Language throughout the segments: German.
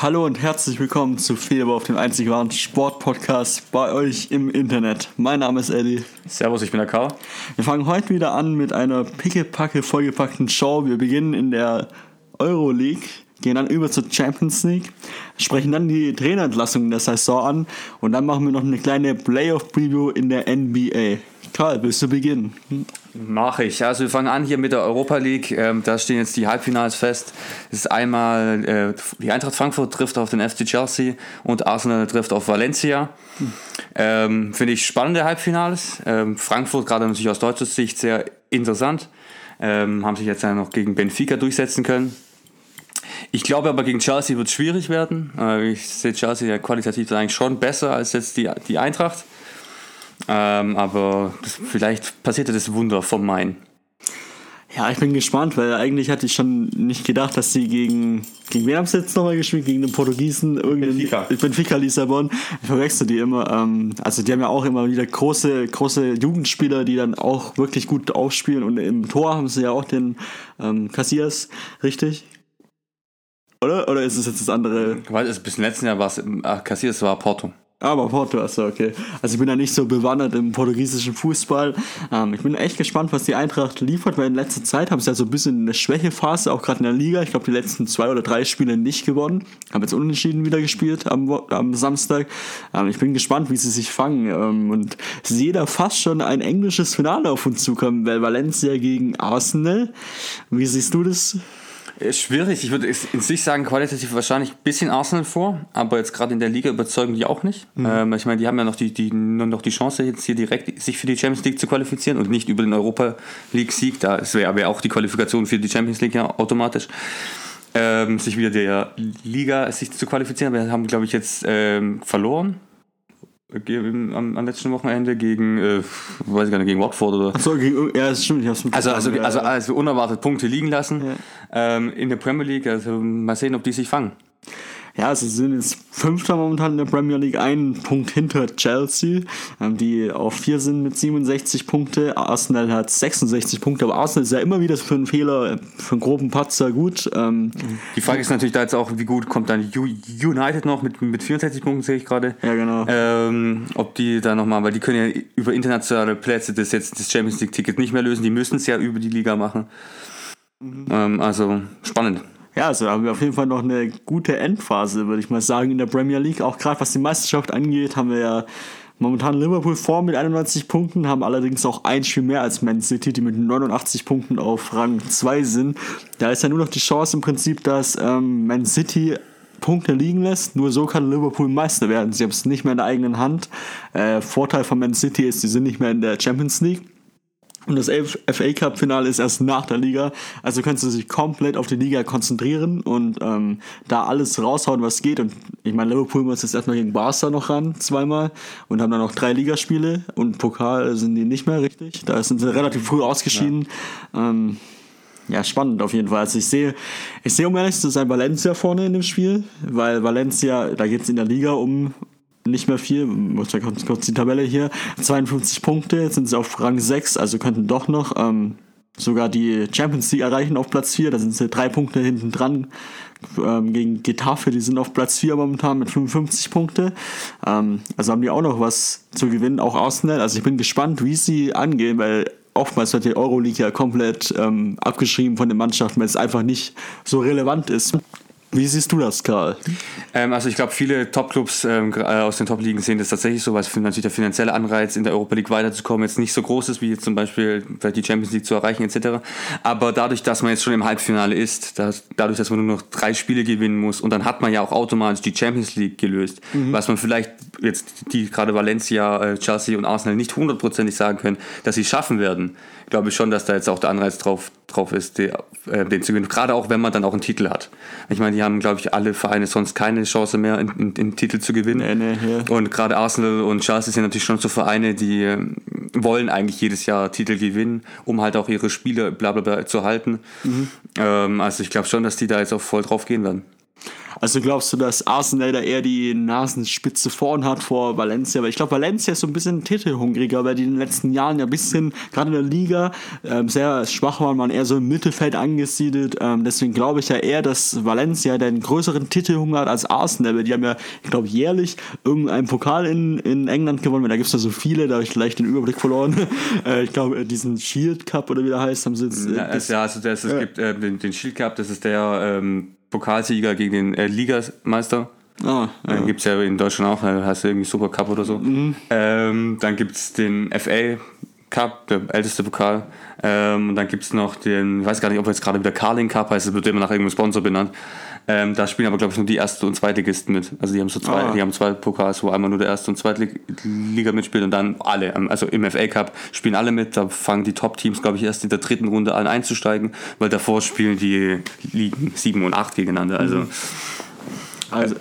Hallo und herzlich willkommen zu Fehlbar auf dem einzig wahren Sportpodcast bei euch im Internet. Mein Name ist Eddie. Servus, ich bin der Karl. Wir fangen heute wieder an mit einer pickepacke vollgepackten Show. Wir beginnen in der Euroleague, gehen dann über zur Champions League, sprechen dann die Trainerentlassung der Saison an und dann machen wir noch eine kleine Playoff-Preview in der NBA. Karl, willst du beginnen? Mache ich. Also wir fangen an hier mit der Europa League. Ähm, da stehen jetzt die Halbfinals fest. Es ist einmal äh, die Eintracht Frankfurt trifft auf den FC Chelsea und Arsenal trifft auf Valencia. Ähm, Finde ich spannende Halbfinals. Ähm, Frankfurt gerade natürlich aus deutscher Sicht sehr interessant. Ähm, haben sich jetzt ja noch gegen Benfica durchsetzen können. Ich glaube aber gegen Chelsea wird es schwierig werden. Äh, ich sehe Chelsea ja qualitativ eigentlich schon besser als jetzt die, die Eintracht. Ähm, aber das, vielleicht passierte das Wunder vom Main. Ja, ich bin gespannt, weil eigentlich hatte ich schon nicht gedacht, dass sie gegen. Gegen wen haben sie jetzt nochmal gespielt? Gegen den Portugiesen? Benfica. Benfica Lissabon. Ich verwechsel die immer. Ähm, also, die haben ja auch immer wieder große, große Jugendspieler, die dann auch wirklich gut aufspielen. Und im Tor haben sie ja auch den ähm, Cassias, richtig? Oder? Oder ist es jetzt das andere? Weil es bis letzten Jahr war es, Cassias war Porto. Aber Porto, achso, okay. Also ich bin da nicht so bewandert im portugiesischen Fußball. Ähm, ich bin echt gespannt, was die Eintracht liefert, weil in letzter Zeit haben sie ja so ein bisschen eine Schwächephase, auch gerade in der Liga. Ich glaube, die letzten zwei oder drei Spiele nicht gewonnen. Haben jetzt unentschieden wieder gespielt am, am Samstag. Ähm, ich bin gespannt, wie sie sich fangen. Ähm, und sehe da fast schon ein englisches Finale auf uns zukommen, weil Valencia gegen Arsenal. Wie siehst du das? Schwierig. Ich würde in sich sagen, qualitativ wahrscheinlich ein bisschen Arsenal vor, aber jetzt gerade in der Liga überzeugen die auch nicht. Mhm. Ähm, ich meine, die haben ja noch die, die, nur noch die Chance, jetzt hier direkt sich für die Champions League zu qualifizieren und nicht über den Europa League-Sieg. Da wäre aber auch die Qualifikation für die Champions League ja automatisch. Ähm, sich wieder der Liga sich zu qualifizieren. Wir haben, glaube ich, jetzt ähm, verloren am, am, letzten Wochenende gegen, äh, weiß ich gar nicht, gegen Watford oder. Achso, ja, das stimmt, ich hab's also, also, also, also unerwartet Punkte liegen lassen ja. ähm, in der Premier League. Also mal sehen, ob die sich fangen. Ja, also sie sind jetzt Fünfter momentan in der Premier League, einen Punkt hinter Chelsea, ähm, die auf vier sind mit 67 Punkte. Arsenal hat 66 Punkte, aber Arsenal ist ja immer wieder für einen Fehler, für einen groben Patzer gut. Ähm, die Frage ist natürlich da jetzt auch, wie gut kommt dann United noch mit, mit 64 Punkten, sehe ich gerade. Ja, genau. Ähm, ob die da nochmal, weil die können ja über internationale Plätze das jetzt das Champions League-Ticket nicht mehr lösen, die müssen es ja über die Liga machen. Mhm. Ähm, also spannend. Ja, also haben wir auf jeden Fall noch eine gute Endphase, würde ich mal sagen, in der Premier League. Auch gerade was die Meisterschaft angeht, haben wir ja momentan Liverpool vor mit 91 Punkten, haben allerdings auch ein Spiel mehr als Man City, die mit 89 Punkten auf Rang 2 sind. Da ist ja nur noch die Chance im Prinzip, dass ähm, Man City Punkte liegen lässt. Nur so kann Liverpool Meister werden. Sie haben es nicht mehr in der eigenen Hand. Äh, Vorteil von Man City ist, sie sind nicht mehr in der Champions League. Und das FA Cup Finale ist erst nach der Liga. Also kannst du dich komplett auf die Liga konzentrieren und ähm, da alles raushauen, was geht. Und ich meine, Liverpool muss jetzt erstmal gegen Barca noch ran, zweimal. Und haben dann noch drei Ligaspiele. Und Pokal sind die nicht mehr richtig. Da sind sie relativ früh ausgeschieden. Ja. Ähm, ja, spannend auf jeden Fall. Also ich sehe, ich sehe um ehrlich zu sein Valencia vorne in dem Spiel, weil Valencia, da geht es in der Liga um nicht mehr viel. Ja kurz, kurz die Tabelle hier. 52 Punkte, jetzt sind sie auf Rang 6, also könnten doch noch ähm, sogar die Champions League erreichen auf Platz 4. Da sind sie drei Punkte hinten dran ähm, gegen Getafe, die sind auf Platz 4 momentan mit 55 Punkte. Ähm, also haben die auch noch was zu gewinnen, auch Arsenal. Also ich bin gespannt, wie sie angehen, weil oftmals wird die Euroleague ja komplett ähm, abgeschrieben von den Mannschaften, weil es einfach nicht so relevant ist. Wie siehst du das, Karl? Ähm, also ich glaube, viele Top-Clubs ähm, äh, aus den Top-Ligen sehen das tatsächlich so, weil natürlich der finanzielle Anreiz, in der Europa League weiterzukommen, jetzt nicht so groß ist, wie jetzt zum Beispiel die Champions League zu erreichen etc. Aber dadurch, dass man jetzt schon im Halbfinale ist, dass, dadurch, dass man nur noch drei Spiele gewinnen muss und dann hat man ja auch automatisch die Champions League gelöst, mhm. was man vielleicht jetzt die gerade Valencia, äh, Chelsea und Arsenal nicht hundertprozentig sagen können, dass sie schaffen werden glaube ich schon, dass da jetzt auch der Anreiz drauf, drauf ist, die, äh, den zu gewinnen. Gerade auch, wenn man dann auch einen Titel hat. Ich meine, die haben, glaube ich, alle Vereine sonst keine Chance mehr, den Titel zu gewinnen. Nee, nee, ja. Und gerade Arsenal und Chelsea sind natürlich schon so Vereine, die äh, wollen eigentlich jedes Jahr Titel gewinnen, um halt auch ihre Spiele bla bla bla zu halten. Mhm. Ähm, also ich glaube schon, dass die da jetzt auch voll drauf gehen werden. Also glaubst du, dass Arsenal da eher die Nasenspitze vorn hat vor Valencia? Weil ich glaube, Valencia ist so ein bisschen titelhungriger, weil die in den letzten Jahren ja ein bisschen, gerade in der Liga, ähm, sehr schwach waren, waren eher so im Mittelfeld angesiedelt. Ähm, deswegen glaube ich ja eher, dass Valencia den größeren Titelhunger hat als Arsenal, weil die haben ja, ich glaube, jährlich irgendeinen Pokal in, in England gewonnen, weil da gibt es ja so viele, da habe ich vielleicht den Überblick verloren. äh, ich glaube, diesen Shield Cup oder wie der heißt, haben sie jetzt. Äh, ja, es, ja, also das, es ja. gibt äh, den, den Shield Cup, das ist der ähm, Pokalsieger gegen den äh, Ligameister. Oh, ja. Dann gibt es ja in Deutschland auch, da hast du irgendwie Super Cup oder so. Mhm. Ähm, dann gibt es den FA Cup, der älteste Pokal. Ähm, und dann gibt es noch den, ich weiß gar nicht, ob jetzt gerade wieder Carling Cup heißt, das wird immer nach irgendeinem Sponsor benannt. Ähm, da spielen aber, glaube ich, nur die erste und zweite Gisten mit. Also die haben so zwei, ah. die haben zwei Pokals, wo einmal nur der erste und zweite Liga mitspielt und dann alle. Ähm, also im FA Cup spielen alle mit. Da fangen die Top-Teams, glaube ich, erst in der dritten Runde an einzusteigen, weil davor spielen die Ligen 7 und 8 gegeneinander. Also, mhm. also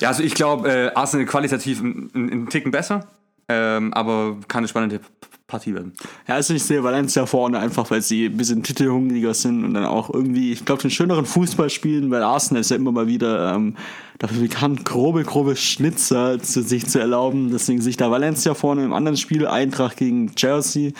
ja, also ich glaube, äh, Arsenal qualitativ einen Ticken besser, ähm, aber keine spannende Partie werden. Ja, also ich sehe Valencia vorne einfach, weil sie ein bisschen titelhungriger sind und dann auch irgendwie, ich glaube, den schöneren Fußball spielen, weil Arsenal ist ja immer mal wieder ähm, dafür bekannt, grobe, grobe Schnitzer zu sich zu erlauben. Deswegen sich da Valencia vorne im anderen Spiel, Eintracht gegen Chelsea.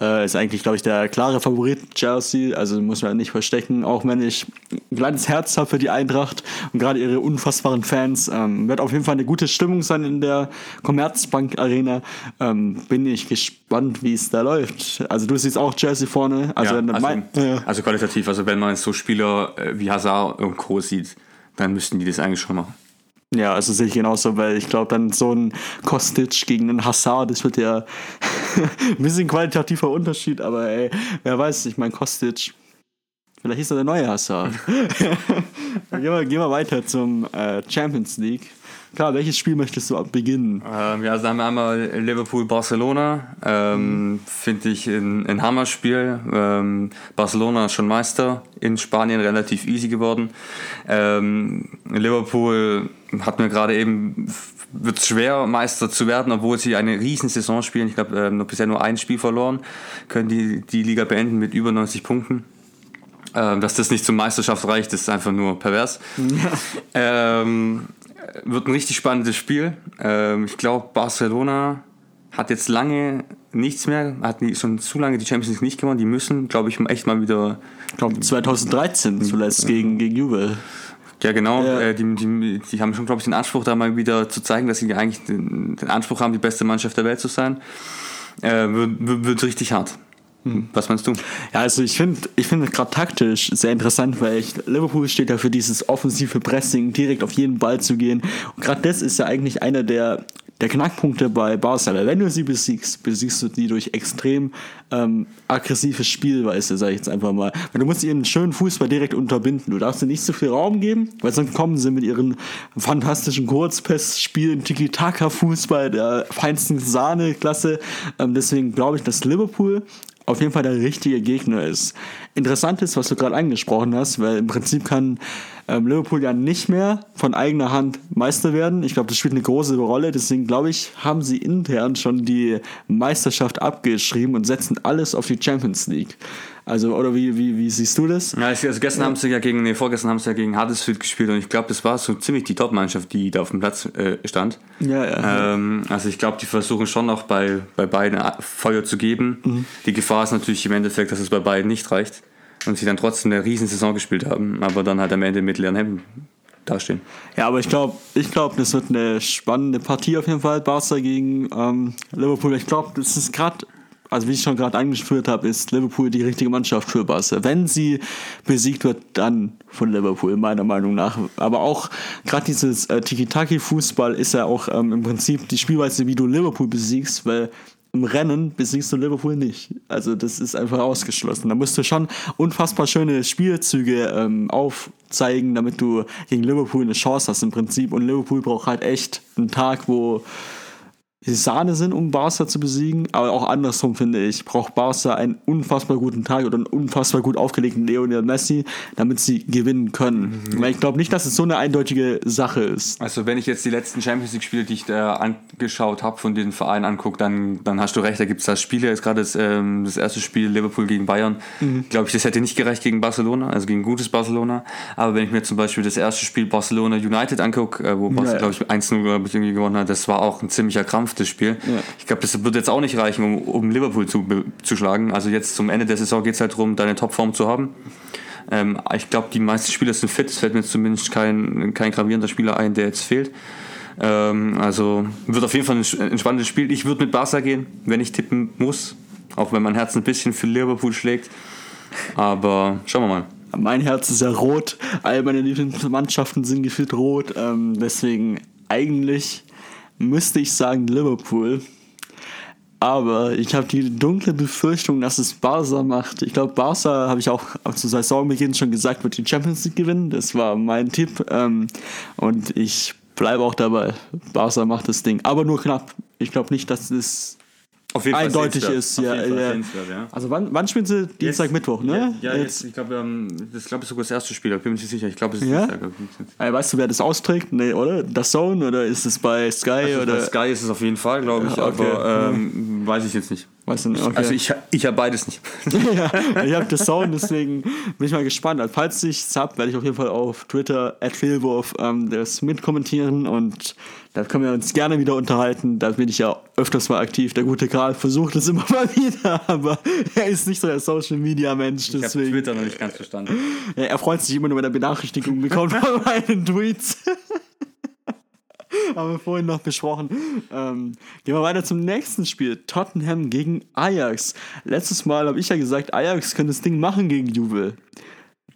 Äh, ist eigentlich, glaube ich, der klare Favorit Chelsea. Also muss man nicht verstecken. Auch wenn ich ein kleines Herz habe für die Eintracht und gerade ihre unfassbaren Fans. Ähm, wird auf jeden Fall eine gute Stimmung sein in der Commerzbank Arena. Ähm, bin ich gespannt, wie es da läuft. Also du siehst auch Chelsea vorne. Also, ja, also, mein, ja. also qualitativ. Also wenn man so Spieler äh, wie Hazard und Co. sieht, dann müssten die das eigentlich schon machen. Ja, also sehe ich genauso, weil ich glaube, dann so ein Kostic gegen einen Hassar, das wird ja ein bisschen qualitativer Unterschied, aber ey, wer weiß, ich meine, Kostic, vielleicht ist er der neue Hassar. gehen, wir, gehen wir weiter zum äh, Champions League. Klar, welches Spiel möchtest du beginnen? Ähm, ja, also haben wir einmal Liverpool-Barcelona. Ähm, mhm. Finde ich ein, ein Hammerspiel. Ähm, Barcelona ist schon Meister in Spanien, relativ easy geworden. Ähm, Liverpool hat mir gerade eben wird es schwer, Meister zu werden, obwohl sie eine riesen Saison spielen. Ich glaube, ähm, bisher nur ein Spiel verloren. Können die die Liga beenden mit über 90 Punkten. Ähm, dass das nicht zur Meisterschaft reicht, ist einfach nur pervers. Ja. Ähm, wird ein richtig spannendes Spiel. Ähm, ich glaube, Barcelona hat jetzt lange nichts mehr, hat schon zu lange die Champions League nicht gewonnen. Die müssen, glaube ich, echt mal wieder. Ich glaube, 2013 zuletzt gegen, gegen Juve. Ja, genau. Ja. Äh, die, die, die haben schon, glaube ich, den Anspruch, da mal wieder zu zeigen, dass sie eigentlich den, den Anspruch haben, die beste Mannschaft der Welt zu sein. Äh, wird, wird richtig hart. Hm. Was meinst du? Ja, also ich finde ich find gerade taktisch sehr interessant, weil ich, Liverpool steht ja für dieses offensive Pressing, direkt auf jeden Ball zu gehen. Und gerade das ist ja eigentlich einer der, der Knackpunkte bei Barcelona. Wenn du sie besiegst, besiegst du die durch extrem ähm, aggressive Spielweise, sage ich jetzt einfach mal. Weil du musst ihren schönen Fußball direkt unterbinden. Du darfst ihnen nicht zu viel Raum geben, weil sonst kommen sie mit ihren fantastischen Kurzpass-Spielen, Tiki-Taka-Fußball der feinsten Sahne-Klasse. Ähm, deswegen glaube ich, dass Liverpool auf jeden Fall der richtige Gegner ist. Interessant ist, was du gerade angesprochen hast, weil im Prinzip kann ähm, Liverpool ja nicht mehr von eigener Hand Meister werden. Ich glaube, das spielt eine große Rolle. Deswegen glaube ich, haben sie intern schon die Meisterschaft abgeschrieben und setzen alles auf die Champions League. Also, oder wie, wie, wie siehst du das? Ja, also gestern ja. haben sie ja gegen, nee, vorgestern haben sie ja gegen Huddersfield gespielt und ich glaube, das war so ziemlich die Top-Mannschaft, die da auf dem Platz äh, stand. Ja, ja. Ähm, also ich glaube, die versuchen schon noch bei, bei beiden Feuer zu geben. Mhm. Die Gefahr ist natürlich im Endeffekt, dass es bei beiden nicht reicht und sie dann trotzdem eine riesen Saison gespielt haben, aber dann halt am Ende mit leeren Händen dastehen. Ja, aber ich glaube, ich glaube, das wird eine spannende Partie auf jeden Fall. Barca gegen ähm, Liverpool. Ich glaube, das ist gerade also wie ich schon gerade angeführt habe, ist Liverpool die richtige Mannschaft für Barca. Wenn sie besiegt wird, dann von Liverpool, meiner Meinung nach. Aber auch gerade dieses äh, Tiki-Taki-Fußball ist ja auch ähm, im Prinzip die Spielweise, wie du Liverpool besiegst, weil im Rennen besiegst du Liverpool nicht. Also das ist einfach ausgeschlossen. Da musst du schon unfassbar schöne Spielzüge ähm, aufzeigen, damit du gegen Liverpool eine Chance hast im Prinzip. Und Liverpool braucht halt echt einen Tag, wo Sahne sind, um Barca zu besiegen, aber auch andersrum finde ich, braucht Barca einen unfassbar guten Tag oder einen unfassbar gut aufgelegten Lionel Messi, damit sie gewinnen können. Mhm. Weil ich glaube nicht, dass es so eine eindeutige Sache ist. Also wenn ich jetzt die letzten Champions League Spiele, die ich da angeschaut habe, von diesen Vereinen angucke, dann, dann hast du recht, da gibt es das Spiel, jetzt gerade das, ähm, das erste Spiel Liverpool gegen Bayern, mhm. glaube ich, das hätte nicht gereicht gegen Barcelona, also gegen gutes Barcelona, aber wenn ich mir zum Beispiel das erste Spiel Barcelona United angucke, äh, wo Barcelona, ja, ja. glaube ich, 1-0 gewonnen hat, das war auch ein ziemlicher Krampf, das Spiel. Ja. Ich glaube, das wird jetzt auch nicht reichen, um, um Liverpool zu, zu schlagen. Also jetzt zum Ende der Saison geht es halt darum, deine Topform zu haben. Ähm, ich glaube, die meisten Spieler sind fit. Es fällt mir zumindest kein, kein gravierender Spieler ein, der jetzt fehlt. Ähm, also wird auf jeden Fall ein, ein spannendes Spiel. Ich würde mit Barca gehen, wenn ich tippen muss. Auch wenn mein Herz ein bisschen für Liverpool schlägt. Aber schauen wir mal. Mein Herz ist ja rot. All meine Lieblingsmannschaften sind gefühlt rot. Ähm, deswegen eigentlich müsste ich sagen Liverpool. Aber ich habe die dunkle Befürchtung, dass es Barca macht. Ich glaube, Barca, habe ich auch zu Saisonbeginn schon gesagt, wird die Champions League gewinnen. Das war mein Tipp. Ähm, und ich bleibe auch dabei. Barca macht das Ding. Aber nur knapp. Ich glaube nicht, dass es auf jeden eindeutig Fall ist. Ja, ja. ja. Also wann, wann spielen sie? Dienstag, jetzt, Mittwoch, ne? Ja, ja jetzt. ich glaube, ähm, das glaube ich sogar das erste Spiel, da bin ich nicht sicher. Ich glaube, es ist ja? Dienstag. Also, weißt du, wer das austrägt? Nee, oder? Das Zone oder ist es bei Sky? Also oder? Bei Sky ist es auf jeden Fall, glaube ich, okay. aber ähm, weiß ich jetzt nicht. Weißt du, okay. Also ich, ich habe beides nicht. ja, ich habe das Sound, deswegen bin ich mal gespannt. Also, falls ich es habe, werde ich auf jeden Fall auf Twitter at Philwurf ähm, das mitkommentieren und da können wir uns gerne wieder unterhalten. Da bin ich ja öfters mal aktiv. Der gute Karl versucht es immer mal wieder, aber er ist nicht so der Social Media Mensch. Ich habe Twitter noch nicht ganz verstanden. Ja, er freut sich immer nur, wenn er Benachrichtigungen bekommt von meinen Tweets. haben wir vorhin noch besprochen. Ähm, gehen wir weiter zum nächsten Spiel. Tottenham gegen Ajax. Letztes Mal habe ich ja gesagt, Ajax könnte das Ding machen gegen Juve.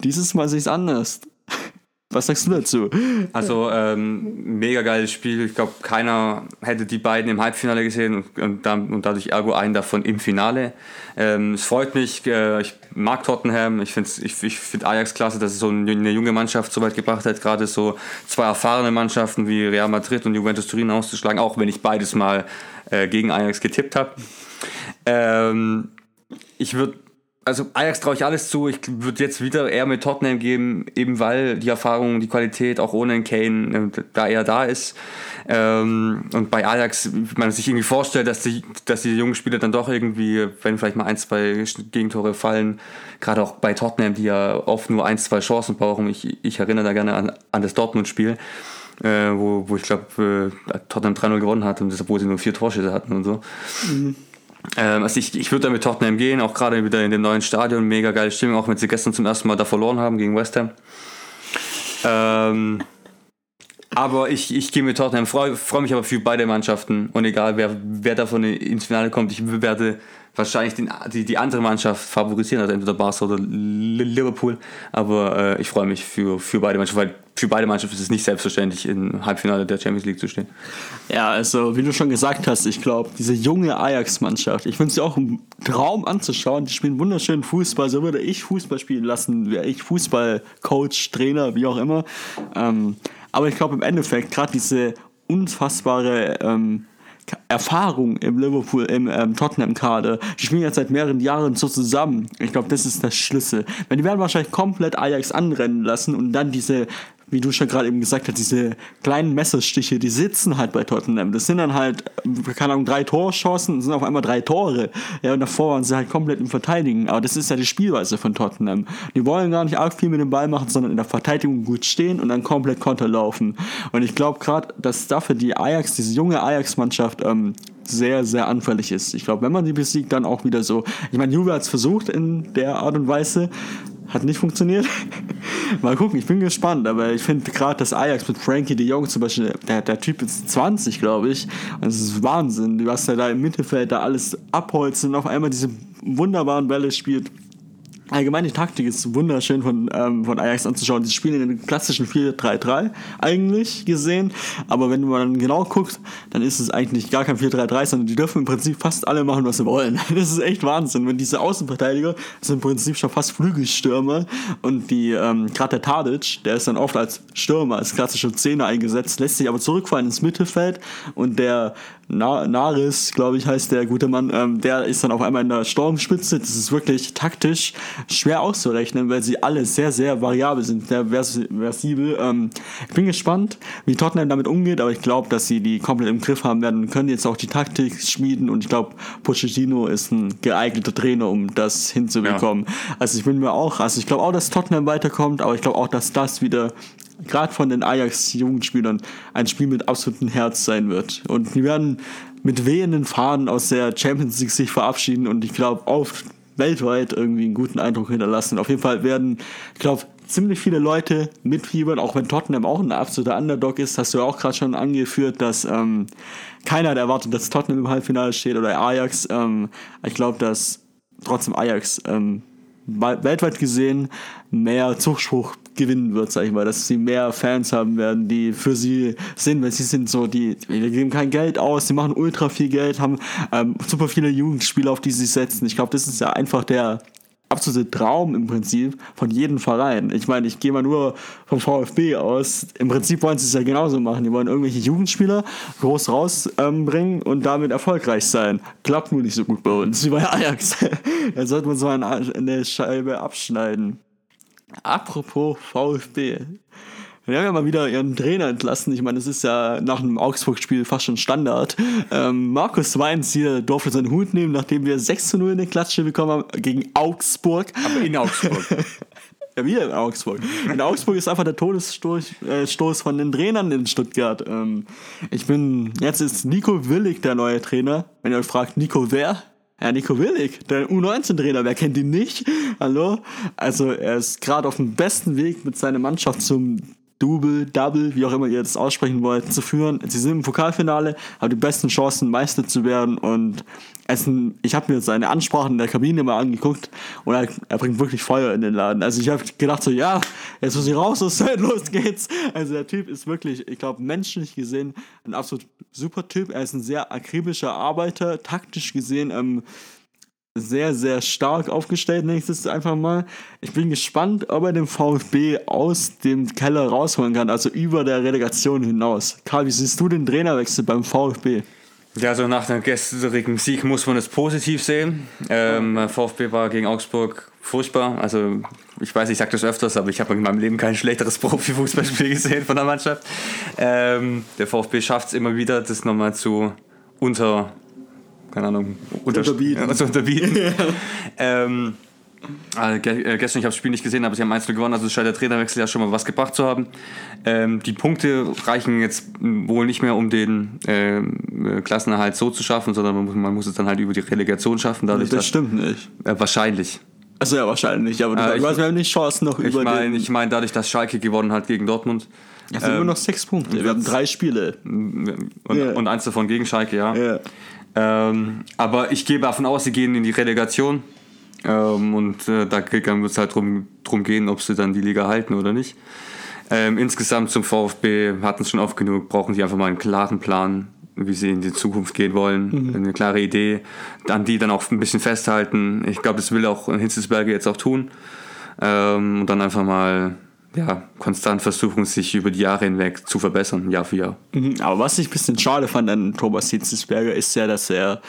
Dieses Mal sehe ich es anders. Was sagst du dazu? Also ähm, mega geiles Spiel. Ich glaube, keiner hätte die beiden im Halbfinale gesehen und, und, und dadurch ergo einen davon im Finale. Ähm, es freut mich. Äh, ich mag Tottenham. Ich finde ich, ich find Ajax klasse, dass es so eine junge Mannschaft so weit gebracht hat. Gerade so zwei erfahrene Mannschaften wie Real Madrid und Juventus Turin auszuschlagen, auch wenn ich beides mal äh, gegen Ajax getippt habe. Ähm, ich würde also Ajax traue ich alles zu. Ich würde jetzt wieder eher mit Tottenham geben, eben weil die Erfahrung, die Qualität auch ohne Kane äh, da eher da ist. Ähm, und bei Ajax man sich irgendwie vorstellt, dass die, dass die jungen Spieler dann doch irgendwie, wenn vielleicht mal ein, zwei Gegentore fallen, gerade auch bei Tottenham, die ja oft nur ein, zwei Chancen brauchen. Ich, ich erinnere da gerne an, an das Dortmund-Spiel. Äh, wo, wo ich glaube, äh, Tottenham 3-0 gewonnen hat, und obwohl sie nur vier Torschüsse hatten und so. Mhm. Ähm, also ich, ich würde da mit Tottenham gehen, auch gerade wieder in dem neuen Stadion. Mega geile Stimmung, auch wenn sie gestern zum ersten Mal da verloren haben gegen West Ham. Ähm, aber ich, ich gehe mit Tottenham, freue freu mich aber für beide Mannschaften und egal wer, wer davon ins Finale kommt, ich werde wahrscheinlich den, die, die andere Mannschaft favorisieren, also entweder Barca oder Liverpool. Aber äh, ich freue mich für, für beide Mannschaften, weil für beide Mannschaften ist es nicht selbstverständlich, im Halbfinale der Champions League zu stehen. Ja, also wie du schon gesagt hast, ich glaube, diese junge Ajax-Mannschaft, ich finde sie auch ein Traum anzuschauen. Die spielen wunderschönen Fußball. So würde ich Fußball spielen lassen, wäre ich Fußball-Coach, Trainer, wie auch immer. Ähm, aber ich glaube im Endeffekt, gerade diese unfassbare ähm, Erfahrung im Liverpool, im ähm, Tottenham-Kader. Die spielen jetzt seit mehreren Jahren so zusammen. Ich glaube, das ist der Schlüssel. Weil die werden wahrscheinlich komplett Ajax anrennen lassen und dann diese wie du schon gerade eben gesagt hast, diese kleinen Messerstiche, die sitzen halt bei Tottenham. Das sind dann halt, keine Ahnung, drei Torchancen, sind auf einmal drei Tore. Ja, und davor waren sie halt komplett im Verteidigen. Aber das ist ja die Spielweise von Tottenham. Die wollen gar nicht arg viel mit dem Ball machen, sondern in der Verteidigung gut stehen und dann komplett konterlaufen. Und ich glaube gerade, dass dafür die Ajax, diese junge Ajax-Mannschaft, ähm, sehr, sehr anfällig ist. Ich glaube, wenn man die besiegt, dann auch wieder so. Ich meine, Juve hat es versucht in der Art und Weise, hat nicht funktioniert. Mal gucken, ich bin gespannt. Aber ich finde gerade das Ajax mit Frankie de Jong zum Beispiel, der, der Typ ist 20, glaube ich. Und das ist Wahnsinn, was er da im Mittelfeld da alles abholzt und auf einmal diese wunderbaren Bälle spielt. Allgemein die Taktik ist wunderschön von, ähm, von Ajax anzuschauen. Sie spielen in einem klassischen 4-3-3 eigentlich gesehen, aber wenn man genau guckt, dann ist es eigentlich gar kein 4-3-3, sondern die dürfen im Prinzip fast alle machen, was sie wollen. Das ist echt Wahnsinn. Wenn diese Außenverteidiger sind im Prinzip schon fast Flügelstürmer und die, ähm, gerade der Tadic, der ist dann oft als Stürmer, als klassischer Zehner eingesetzt, lässt sich aber zurückfallen ins Mittelfeld und der Na Naris, glaube ich, heißt der gute Mann, ähm, der ist dann auf einmal in der Sturmspitze. Das ist wirklich taktisch schwer auszurechnen, weil sie alle sehr, sehr variabel sind, sehr vers versibel. Ähm, ich bin gespannt, wie Tottenham damit umgeht, aber ich glaube, dass sie die komplett im Griff haben werden und können jetzt auch die Taktik schmieden und ich glaube, Pochettino ist ein geeigneter Trainer, um das hinzubekommen. Ja. Also ich bin mir auch, also ich glaube auch, dass Tottenham weiterkommt, aber ich glaube auch, dass das wieder gerade von den Ajax-Jugendspielern ein Spiel mit absolutem Herz sein wird. Und die werden mit wehenden Fahnen aus der Champions League sich verabschieden und ich glaube oft weltweit irgendwie einen guten Eindruck hinterlassen. Auf jeden Fall werden, ich glaube, ziemlich viele Leute mitfiebern, auch wenn Tottenham auch ein absoluter Underdog ist, hast du ja auch gerade schon angeführt, dass ähm, keiner hat erwartet, dass Tottenham im Halbfinale steht oder Ajax. Ähm, ich glaube, dass trotzdem Ajax ähm, weltweit gesehen mehr Zuspruch gewinnen wird, sag ich mal, dass sie mehr Fans haben werden, die für sie sind, weil sie sind so, die, die geben kein Geld aus, die machen ultra viel Geld, haben ähm, super viele Jugendspieler, auf die sie setzen. Ich glaube, das ist ja einfach der absolute Traum im Prinzip von jedem Verein. Ich meine, ich gehe mal nur vom VfB aus. Im Prinzip wollen sie es ja genauso machen. Die wollen irgendwelche Jugendspieler groß rausbringen ähm, und damit erfolgreich sein. Klappt nur nicht so gut bei uns wie bei Ajax. da sollte man so eine Scheibe abschneiden. Apropos VfB. Wir haben ja mal wieder ihren Trainer entlassen. Ich meine, das ist ja nach einem Augsburg-Spiel fast schon Standard. Ähm, Markus Weins hier durfte seinen Hut nehmen, nachdem wir 6 zu 0 in der Klatsche bekommen haben gegen Augsburg. Aber in Augsburg. ja, wieder in Augsburg. In Augsburg ist einfach der Todesstoß äh, von den Trainern in Stuttgart. Ähm, ich bin, jetzt ist Nico Willig der neue Trainer. Wenn ihr euch fragt, Nico wer? Ja, Nico Willig, der U19-Trainer, wer kennt ihn nicht? Hallo? Also er ist gerade auf dem besten Weg mit seiner Mannschaft zum Double, Double, wie auch immer ihr das aussprechen wollt, zu führen. Sie sind im Pokalfinale, haben die besten Chancen, Meister zu werden und es ich habe mir seine Ansprachen in der Kabine mal angeguckt und er, er bringt wirklich Feuer in den Laden. Also ich habe gedacht so, ja, jetzt muss ich raus aus Zeit, los geht's. Also der Typ ist wirklich, ich glaube, menschlich gesehen ein absolut super Typ. Er ist ein sehr akribischer Arbeiter, taktisch gesehen ähm, sehr, sehr stark aufgestellt, nächstes einfach mal. Ich bin gespannt, ob er den VfB aus dem Keller rausholen kann, also über der Relegation hinaus. Karl, wie siehst du den Trainerwechsel beim VfB? Ja, also nach dem gestrigen Sieg muss man es positiv sehen. Ähm, VfB war gegen Augsburg furchtbar. Also ich weiß, ich sage das öfters, aber ich habe in meinem Leben kein schlechteres Profifußballspiel gesehen von der Mannschaft. Ähm, der VfB schafft es immer wieder, das nochmal zu unter, keine Ahnung, unter, unterbieten. zu unterbieten. ähm, äh, gestern, ich habe das Spiel nicht gesehen, aber sie haben 1 gewonnen, also scheint der Trainerwechsel ja schon mal was gebracht zu haben. Ähm, die Punkte reichen jetzt wohl nicht mehr, um den ähm, Klassenerhalt so zu schaffen, sondern man muss, man muss, es dann halt über die Relegation schaffen. Dadurch, das dass, stimmt nicht. Äh, wahrscheinlich. Also ja, wahrscheinlich, aber du, äh, hast ja nicht Chancen noch ich über mein, Ich meine, dadurch, dass Schalke gewonnen hat gegen Dortmund. Es sind ähm, nur noch sechs Punkte. Wir haben drei Spiele. Und, yeah. und eins davon gegen Schalke, ja. Yeah. Ähm, aber ich gehe davon aus, sie gehen in die Relegation. Ähm, und äh, da wird es halt drum, drum gehen, ob sie dann die Liga halten oder nicht. Ähm, insgesamt zum VfB hatten es schon oft genug, brauchen sie einfach mal einen klaren Plan, wie sie in die Zukunft gehen wollen, mhm. eine klare Idee, an die dann auch ein bisschen festhalten. Ich glaube, das will auch Hitzelsberger jetzt auch tun. Ähm, und dann einfach mal ja, konstant versuchen, sich über die Jahre hinweg zu verbessern, Jahr für Jahr. Mhm, aber was ich ein bisschen schade fand an Thomas Hitzelsberger ist ja, dass er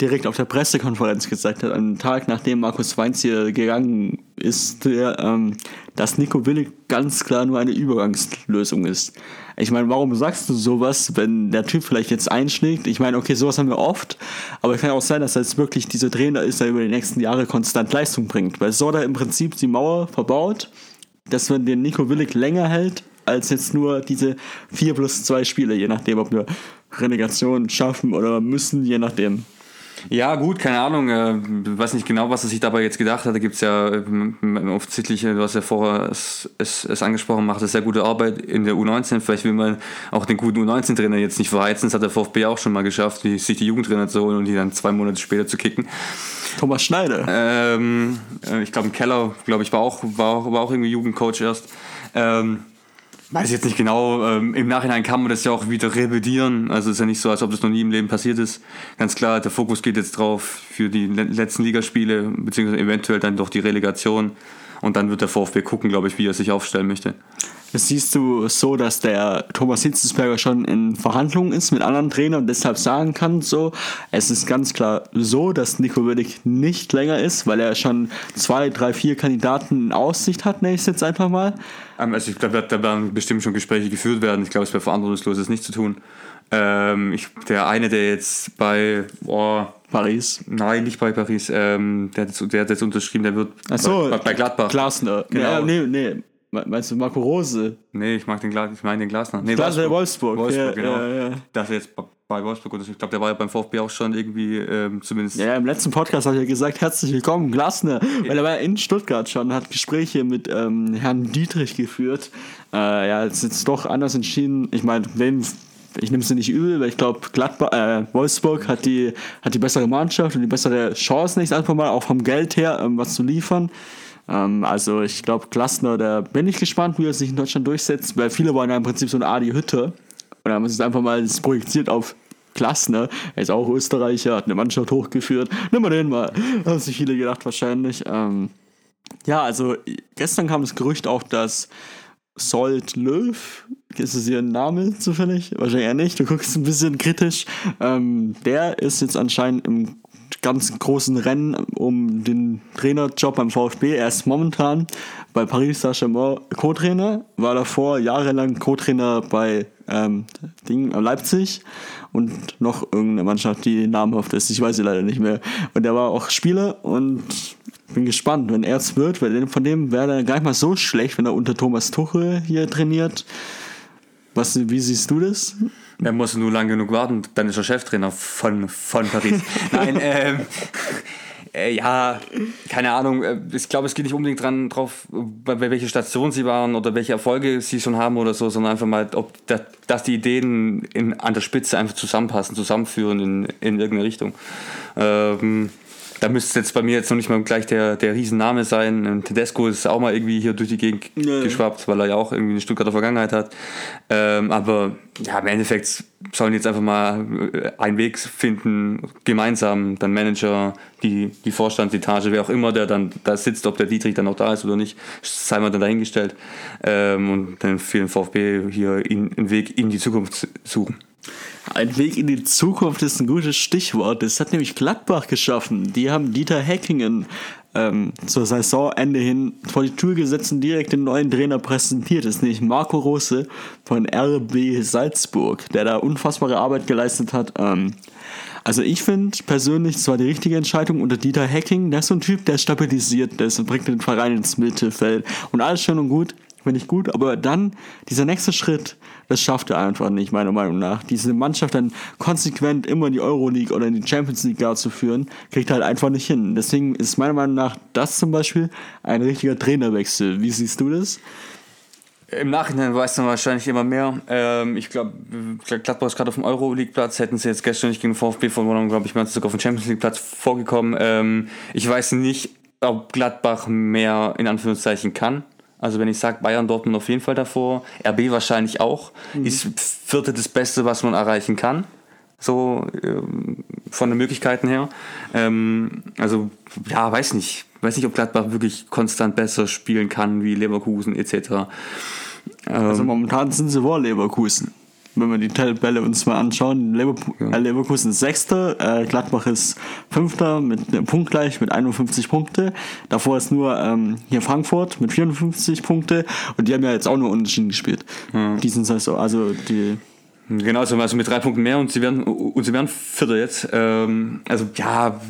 direkt auf der Pressekonferenz gesagt hat, am Tag nachdem Markus Weinz hier gegangen ist, der, ähm, dass Nico Willig ganz klar nur eine Übergangslösung ist. Ich meine, warum sagst du sowas, wenn der Typ vielleicht jetzt einschlägt? Ich meine, okay, sowas haben wir oft, aber es kann auch sein, dass er jetzt wirklich dieser Trainer ist, der über die nächsten Jahre konstant Leistung bringt. Weil so hat er im Prinzip die Mauer verbaut, dass man den Nico Willig länger hält, als jetzt nur diese vier plus zwei Spiele, je nachdem, ob wir Relegation schaffen oder müssen, je nachdem. Ja, gut, keine Ahnung. Äh, weiß nicht genau, was er sich dabei jetzt gedacht hat. Da gibt es ja äh, offensichtlich, du hast ja vorher es, es, es angesprochen, macht er sehr gute Arbeit in der U19. Vielleicht will man auch den guten U19-Trainer jetzt nicht verheizen. Das hat der VfB auch schon mal geschafft, die, sich die Jugendtrainer zu holen und die dann zwei Monate später zu kicken. Thomas Schneider. Ähm, äh, ich glaube, Keller, glaube ich, war auch, war, auch, war auch irgendwie Jugendcoach erst. Ähm, weiß jetzt nicht genau, ähm, im Nachhinein kann man das ja auch wieder revidieren. Also ist ja nicht so, als ob das noch nie im Leben passiert ist. Ganz klar, der Fokus geht jetzt drauf für die letzten Ligaspiele, beziehungsweise eventuell dann doch die Relegation. Und dann wird der VfB gucken, glaube ich, wie er sich aufstellen möchte. Das siehst du so, dass der Thomas Hitzesberger schon in Verhandlungen ist mit anderen Trainern und deshalb sagen kann, so, es ist ganz klar so, dass Nico Würdig nicht länger ist, weil er schon zwei, drei, vier Kandidaten in Aussicht hat, nenne ich es jetzt einfach mal. Ähm, also ich glaube, da werden bestimmt schon Gespräche geführt werden. Ich glaube, es wäre verantwortungslos, es nicht zu tun. Ähm, ich, der eine, der jetzt bei oh, Paris. Nein, nicht bei Paris. Ähm, der, der hat jetzt unterschrieben, der wird Ach so, bei, bei Gladbach. Glasner. Genau. Ja, nee, nee. Meinst du Marco Rose? Nee, ich mag den Glas, ich meine den Glasner. Nee, Glasner Wolfsburg. Wolfsburg, ja, genau. Ja, ja. Das ist jetzt bei Wolfsburg und ich glaube, der war ja beim VfB auch schon irgendwie ähm, zumindest. Ja, im letzten Podcast habe ich ja gesagt, herzlich willkommen, Glasner. Weil er war ja in Stuttgart schon, hat Gespräche mit ähm, Herrn Dietrich geführt. Äh, ja, ist jetzt doch anders entschieden. Ich meine, ich nehme es nicht übel, weil ich glaube, äh, Wolfsburg hat die, hat die bessere Mannschaft und die bessere Chance, nicht einfach mal, auch vom Geld her, ähm, was zu liefern. Ähm, also ich glaube, Glasner, da bin ich gespannt, wie er sich in Deutschland durchsetzt, weil viele wollen ja im Prinzip so eine Adi Hütte. Und dann haben sie es einfach mal projiziert auf Glasner. Er ist auch Österreicher, hat eine Mannschaft hochgeführt. Nimm mal den mal. Haben sich viele gedacht wahrscheinlich. Ähm, ja, also gestern kam das Gerücht auch, dass Sold Löw, ist es ihr Name zufällig? Wahrscheinlich eher nicht, du guckst ein bisschen kritisch. Ähm, der ist jetzt anscheinend im ganz großen Rennen um den Trainerjob beim VfB. Er ist momentan bei Paris Saint-Germain Co-Trainer, war davor jahrelang Co-Trainer bei ähm, Ding, Leipzig und noch irgendeine Mannschaft, die namhaft ist. Ich weiß sie leider nicht mehr. Und er war auch Spieler und bin gespannt, wenn er es wird, weil von dem wäre er gar nicht mal so schlecht, wenn er unter Thomas Tuchel hier trainiert. Was, wie siehst du das? Er muss nur lang genug warten, dann ist er Cheftrainer von, von Paris. Nein, ähm, äh, ja, keine Ahnung. Äh, ich glaube, es geht nicht unbedingt dran drauf, bei, welcher Station sie waren oder welche Erfolge sie schon haben oder so, sondern einfach mal, ob da, dass die Ideen in, an der Spitze einfach zusammenpassen, zusammenführen in, in irgendeine Richtung. Ähm, da müsste jetzt bei mir jetzt noch nicht mal gleich der, der Riesenname sein. Tedesco ist auch mal irgendwie hier durch die Gegend ja, geschwappt, weil er ja auch irgendwie eine Stuttgarter Vergangenheit hat. Ähm, aber ja, im Endeffekt sollen jetzt einfach mal äh, einen Weg finden, gemeinsam, dann Manager, die, die Vorstandsetage, wer auch immer, der dann da sitzt, ob der Dietrich dann noch da ist oder nicht, sei mal dann dahingestellt. Ähm, und dann für den VfB hier einen Weg in die Zukunft suchen. Ein Weg in die Zukunft ist ein gutes Stichwort. Das hat nämlich Gladbach geschaffen. Die haben Dieter Heckingen ähm, zur Saisonende hin vor die Tür gesetzt und direkt den neuen Trainer präsentiert. Das ist nämlich Marco Rose von RB Salzburg, der da unfassbare Arbeit geleistet hat. Ähm, also ich finde persönlich, es war die richtige Entscheidung unter Dieter Hacking. Der ist so ein Typ, der stabilisiert das und bringt den Verein ins Mittelfeld. Und alles schön und gut finde ich gut, aber dann dieser nächste Schritt, das schafft er einfach nicht, meiner Meinung nach. Diese Mannschaft dann konsequent immer in die Euroleague oder in die Champions League gar zu führen, kriegt er halt einfach nicht hin. Deswegen ist meiner Meinung nach das zum Beispiel ein richtiger Trainerwechsel. Wie siehst du das? Im Nachhinein weiß man wahrscheinlich immer mehr. Ähm, ich glaube, Gladbach ist gerade auf dem Euroleague-Platz. Hätten sie jetzt gestern nicht gegen VfB verloren, glaube ich, sie sogar auf dem Champions League-Platz vorgekommen. Ähm, ich weiß nicht, ob Gladbach mehr in Anführungszeichen kann. Also wenn ich sage Bayern, Dortmund auf jeden Fall davor, RB wahrscheinlich auch, mhm. ist vierte das Beste, was man erreichen kann. So ähm, von den Möglichkeiten her. Ähm, also ja, weiß nicht. Weiß nicht, ob Gladbach wirklich konstant besser spielen kann wie Leverkusen etc. Also ähm, also momentan sind sie vor Leverkusen wenn wir die Tabelle uns mal anschauen, Leverkusen, ja. äh, Leverkusen ist Sechster, äh, Gladbach ist Fünfter mit einem Punkt gleich mit 51 Punkte. Davor ist nur ähm, hier Frankfurt mit 54 Punkte und die haben ja jetzt auch nur unentschieden gespielt. Ja. Diesen Saison, also die Genau, also, mit drei Punkten mehr und sie werden und sie werden Vierter jetzt. Ähm, also ja,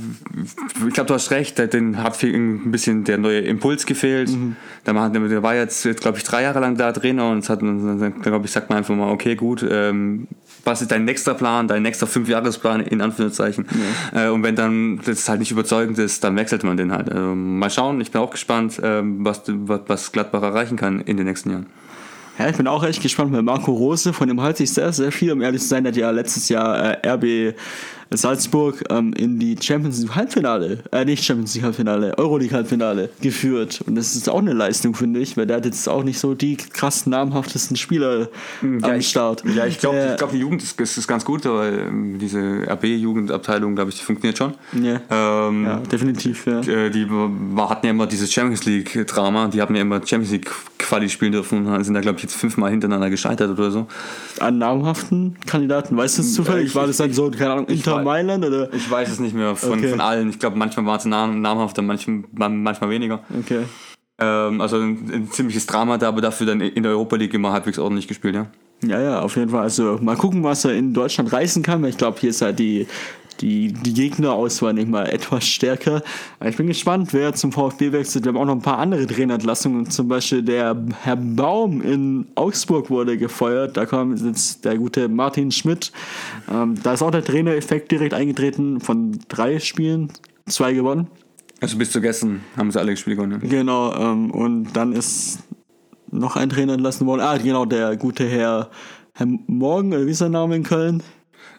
ich glaube, du hast recht, den hat viel ein bisschen der neue Impuls gefehlt. Mhm. Der, der war jetzt, glaube ich, drei Jahre lang da Trainer und es hat, dann glaube ich, sagt man einfach mal, okay, gut, ähm, was ist dein nächster Plan, dein nächster Fünfjahresplan in Anführungszeichen. Ja. Äh, und wenn dann das halt nicht überzeugend ist, dann wechselt man den halt. Also, mal schauen, ich bin auch gespannt, äh, was, was Gladbach erreichen kann in den nächsten Jahren. Ja, ich bin auch echt gespannt, weil Marco Rose, von dem halte ich sehr, sehr viel, um ehrlich zu sein, hat ja letztes Jahr äh, RB Salzburg ähm, in die Champions League Halbfinale, äh, nicht Champions League Halbfinale, Euroleague Halbfinale geführt. Und das ist auch eine Leistung, finde ich, weil der hat jetzt auch nicht so die krass namhaftesten Spieler ja, am Start. ja, ich glaube, äh, glaub, die Jugend ist, ist, ganz gut, weil ähm, diese RB-Jugendabteilung, glaube ich, die funktioniert schon. Yeah. Ähm, ja, definitiv, ja. Die, die hatten ja immer dieses Champions League-Drama, die haben ja immer Champions League Quali spielen dürfen und sind da, glaube ich, jetzt fünfmal hintereinander gescheitert oder so. An namhaften Kandidaten, weißt du es zufällig? War das dann so, keine Ahnung, Inter Inter Mailand oder? Ich weiß es nicht mehr von, okay. von allen. Ich glaube, manchmal waren es nam namhafter, manchmal, manchmal weniger. Okay. Ähm, also ein, ein, ziemliches Drama da, aber dafür dann in der Europa League immer halbwegs ordentlich gespielt, ja. Ja, ja, auf jeden Fall. Also mal gucken, was er in Deutschland reißen kann, ich glaube, hier ist halt die die, die Gegnerauswahl nicht mal etwas stärker. Ich bin gespannt, wer zum VfB wechselt. Wir haben auch noch ein paar andere Trainerentlassungen. Zum Beispiel der Herr Baum in Augsburg wurde gefeuert. Da kam jetzt der gute Martin Schmidt. Ähm, da ist auch der Trainereffekt direkt eingetreten. Von drei Spielen zwei gewonnen. Also bis zu gestern haben sie alle Spiele gewonnen. Genau. Ähm, und dann ist noch ein Trainer entlassen worden. Ah, genau, der gute Herr, Herr Morgen, oder wie ist sein Name in Köln?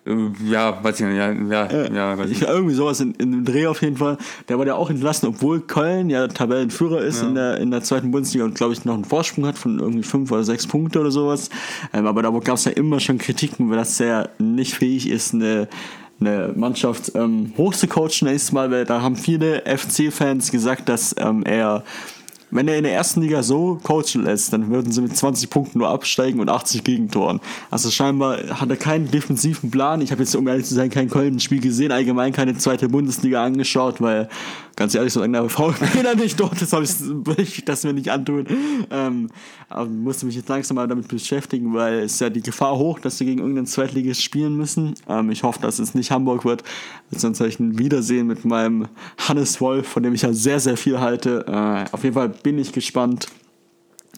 Äh, ja, weiß ich nicht, ja, ja, äh, ja weiß ich. Irgendwie sowas in, in dem Dreh auf jeden Fall. Der wurde ja auch entlassen, obwohl Köln ja Tabellenführer ist ja. in, der, in der zweiten Bundesliga und glaube ich noch einen Vorsprung hat von irgendwie fünf oder sechs Punkte oder sowas. Ähm, aber da gab es ja immer schon Kritiken, weil das sehr nicht fähig ist, eine eine Mannschaft ähm, hochzucoachen nächstes Mal, weil da haben viele FC-Fans gesagt, dass ähm, er wenn er in der ersten Liga so coachen lässt, dann würden sie mit 20 Punkten nur absteigen und 80 Gegentoren. Also scheinbar hat er keinen defensiven Plan. Ich habe jetzt, um ehrlich zu sein, kein Köln-Spiel gesehen, allgemein keine zweite Bundesliga angeschaut, weil ganz ehrlich, so der VfB nicht dort ist, will ich das mir nicht antun. Ähm, aber musste mich jetzt langsam mal damit beschäftigen, weil es ist ja die Gefahr hoch, dass sie gegen irgendeinen Zweitligist spielen müssen. Ähm, ich hoffe, dass es nicht Hamburg wird, sonst habe ich ein Wiedersehen mit meinem Hannes Wolf, von dem ich ja sehr, sehr viel halte. Äh, auf jeden Fall bin ich gespannt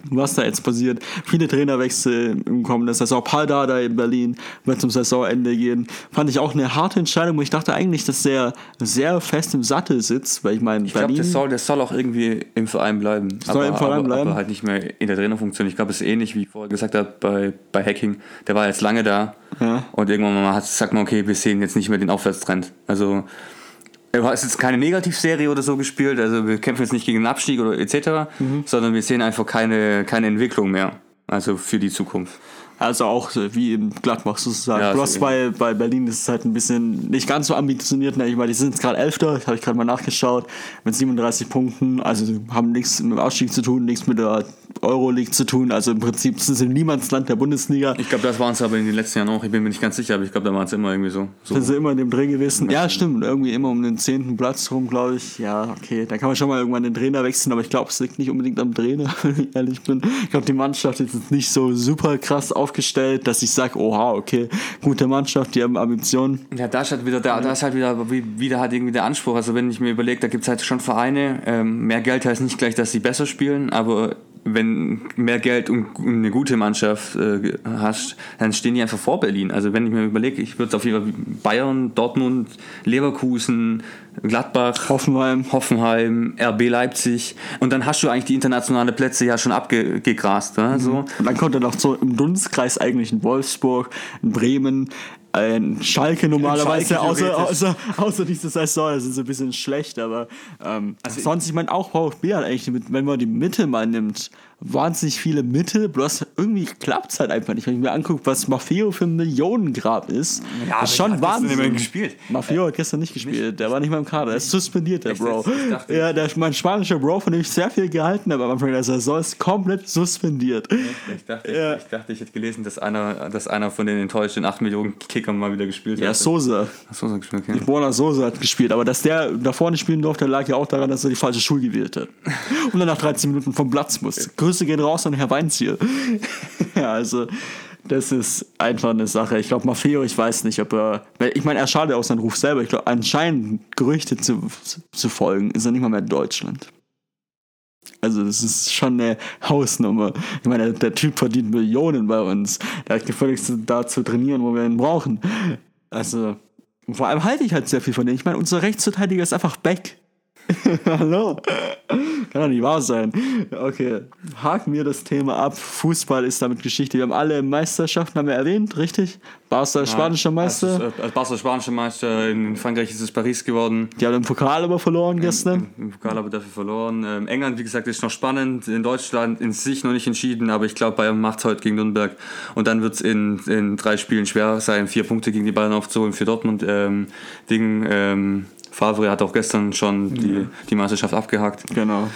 was da jetzt passiert. Viele Trainerwechsel im kommenden Saison. Paul Dada in Berlin wird zum Saisonende gehen. Fand ich auch eine harte Entscheidung, wo ich dachte eigentlich, dass der sehr fest im Sattel sitzt, weil ich meine, ich glaube, soll, das soll auch irgendwie im Verein bleiben. Soll aber, im Verein aber, bleiben. Aber halt nicht mehr in der Trainerfunktion. Ich glaube, es ist ähnlich, wie ich vorher gesagt habe, bei, bei Hacking. Der war jetzt lange da ja. und irgendwann mal hat, sagt man, okay, wir sehen jetzt nicht mehr den Aufwärtstrend. Also es ist jetzt keine Negativserie oder so gespielt, also wir kämpfen jetzt nicht gegen den Abstieg oder etc., mhm. sondern wir sehen einfach keine, keine Entwicklung mehr, also für die Zukunft. Also auch wie im Gladbach sozusagen. Ja, Bloß bei, bei Berlin ist es halt ein bisschen nicht ganz so ambitioniert. Ne? Ich meine, die sind jetzt gerade Elfter, das habe ich gerade mal nachgeschaut, mit 37 Punkten. Also haben nichts mit dem Ausstieg zu tun, nichts mit der Euroleague zu tun. Also im Prinzip sind sie im Niemandsland der Bundesliga. Ich glaube, das waren es aber in den letzten Jahren auch. Ich bin mir nicht ganz sicher, aber ich glaube, da waren es immer irgendwie so. so. Sind sie immer in dem Dreh gewesen? Ja, stimmt. Irgendwie immer um den zehnten Platz rum, glaube ich. Ja, okay. Da kann man schon mal irgendwann den Trainer wechseln, aber ich glaube, es liegt nicht unbedingt am Trainer, wenn ich ehrlich bin. Ich glaube, die Mannschaft ist jetzt nicht so super krass auf aufgestellt, dass ich sage, oha, okay, gute Mannschaft, die haben Ambitionen. Ja, da ist halt wieder, da, da ist halt wieder, wieder halt irgendwie der Anspruch. Also wenn ich mir überlege, da gibt es halt schon Vereine, ähm, mehr Geld heißt nicht gleich, dass sie besser spielen, aber wenn mehr Geld und eine gute Mannschaft äh, hast, dann stehen die einfach vor Berlin. Also wenn ich mir überlege, ich würde auf jeden Fall Bayern, Dortmund, Leverkusen, Gladbach, Hoffenheim, Hoffenheim, RB Leipzig und dann hast du eigentlich die internationalen Plätze ja schon abgegrast. Ne? Mhm. So. Und dann kommt er noch so im Dunstkreis eigentlich in Wolfsburg, in Bremen, ein Schalke normalerweise, Schalke außer, außer, außer diese Saison, das ist so ein bisschen schlecht, aber ähm, also sonst, ich meine, auch VfB hat eigentlich, wenn man die Mitte mal nimmt, wahnsinnig viele Mittel, bloß irgendwie klappt es halt einfach nicht. Wenn ich mir angucke, was Maffeo für ein Millionengrab ist, ja, ist schon Wahnsinn. gespielt. Maffeo hat gestern nicht gespielt, nicht? der war nicht mal im Kader, er ist suspendiert, der Bro. Ja, der, mein spanischer Bro, von dem ich sehr viel gehalten habe am Anfang der Saison, ist komplett suspendiert. Ich dachte, ja. ich, ich, dachte, ich hätte gelesen, dass einer, dass einer von den enttäuschten 8 Millionen Kickern mal wieder gespielt hat. Ja, Sosa. Sosa gespielt, okay. Borna Sosa hat gespielt, aber dass der da vorne spielen durfte, lag ja auch daran, dass er die falsche Schule gewählt hat. Und dann nach 13 Minuten vom Platz musste. Grüße gehen raus an Herr Weinziel. ja, also das ist einfach eine Sache. Ich glaube, Maffeo, ich weiß nicht, ob er. Ich meine, er schadet auch seinen Ruf selber. Ich glaube, anscheinend Gerüchte zu, zu folgen, ist er nicht mal mehr in Deutschland. Also, das ist schon eine Hausnummer. Ich meine, der Typ verdient Millionen bei uns. Der hat gefälligst da zu trainieren, wo wir ihn brauchen. Also, vor allem halte ich halt sehr viel von dem. Ich meine, unser Rechtsverteidiger ist einfach back. Hallo? Kann doch nicht wahr sein. Okay, haken wir das Thema ab. Fußball ist damit Geschichte. Wir haben alle Meisterschaften, haben wir erwähnt, richtig? Barca ist spanischer Meister. Als, als Barca spanischer Meister, in Frankreich ist es Paris geworden. Die haben im Pokal aber verloren gestern. Im, Im Pokal aber dafür verloren. Ähm, England, wie gesagt, ist noch spannend. In Deutschland in sich noch nicht entschieden, aber ich glaube, Bayern macht heute gegen Nürnberg. Und dann wird es in, in drei Spielen schwer sein, vier Punkte gegen die Bayern aufzuholen für Dortmund. Ähm, Ding, ähm, Favre hat auch gestern schon die, ja. die Meisterschaft abgehakt. Genau.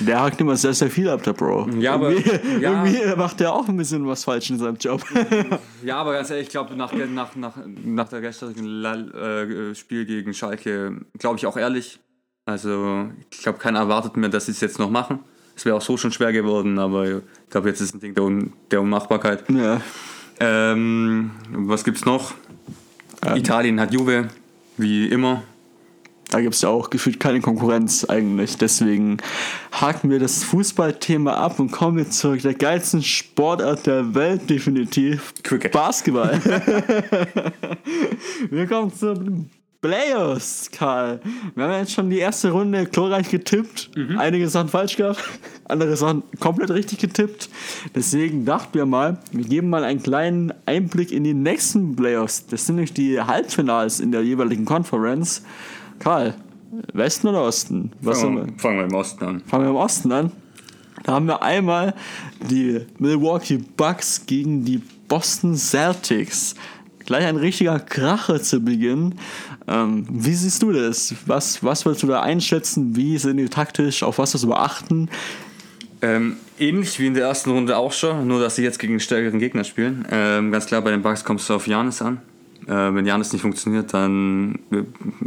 Der hakt immer sehr, sehr viel ab, der Bro. Ja, aber irgendwie, ja. irgendwie macht der auch ein bisschen was falsch in seinem Job. ja, aber ganz ehrlich, ich glaube, nach, nach, nach, nach der gestrigen äh, Spiel gegen Schalke, glaube ich auch ehrlich. Also, ich glaube, keiner erwartet mehr, dass sie es jetzt noch machen. Es wäre auch so schon schwer geworden, aber ich glaube, jetzt ist ein Ding der, Un der Unmachbarkeit. Ja. Ähm, was gibt's noch? Ähm. Italien hat Juve, wie immer. Da gibt es ja auch gefühlt keine Konkurrenz eigentlich. Deswegen haken wir das Fußballthema ab und kommen jetzt zu der geilsten Sportart der Welt, definitiv. Cricket. Basketball. wir kommen zu Playoffs, Karl. Wir haben jetzt schon die erste Runde glorreich getippt. Mhm. Einige Sachen falsch gehabt, andere Sachen komplett richtig getippt. Deswegen dachten wir mal, wir geben mal einen kleinen Einblick in die nächsten Playoffs. Das sind nämlich die Halbfinals in der jeweiligen Conference. Karl, Westen oder Osten? Was fangen, wir, fangen wir im Osten an. Fangen wir im Osten an. Da haben wir einmal die Milwaukee Bucks gegen die Boston Celtics. Gleich ein richtiger Kracher zu Beginn. Ähm, wie siehst du das? Was, was willst du da einschätzen? Wie sind die taktisch? Auf was wirst du beachten? Ähm, ähnlich wie in der ersten Runde auch schon, nur dass sie jetzt gegen einen stärkeren Gegner spielen. Ähm, ganz klar, bei den Bucks kommst du auf Janis an. Äh, wenn Janis nicht funktioniert, dann äh,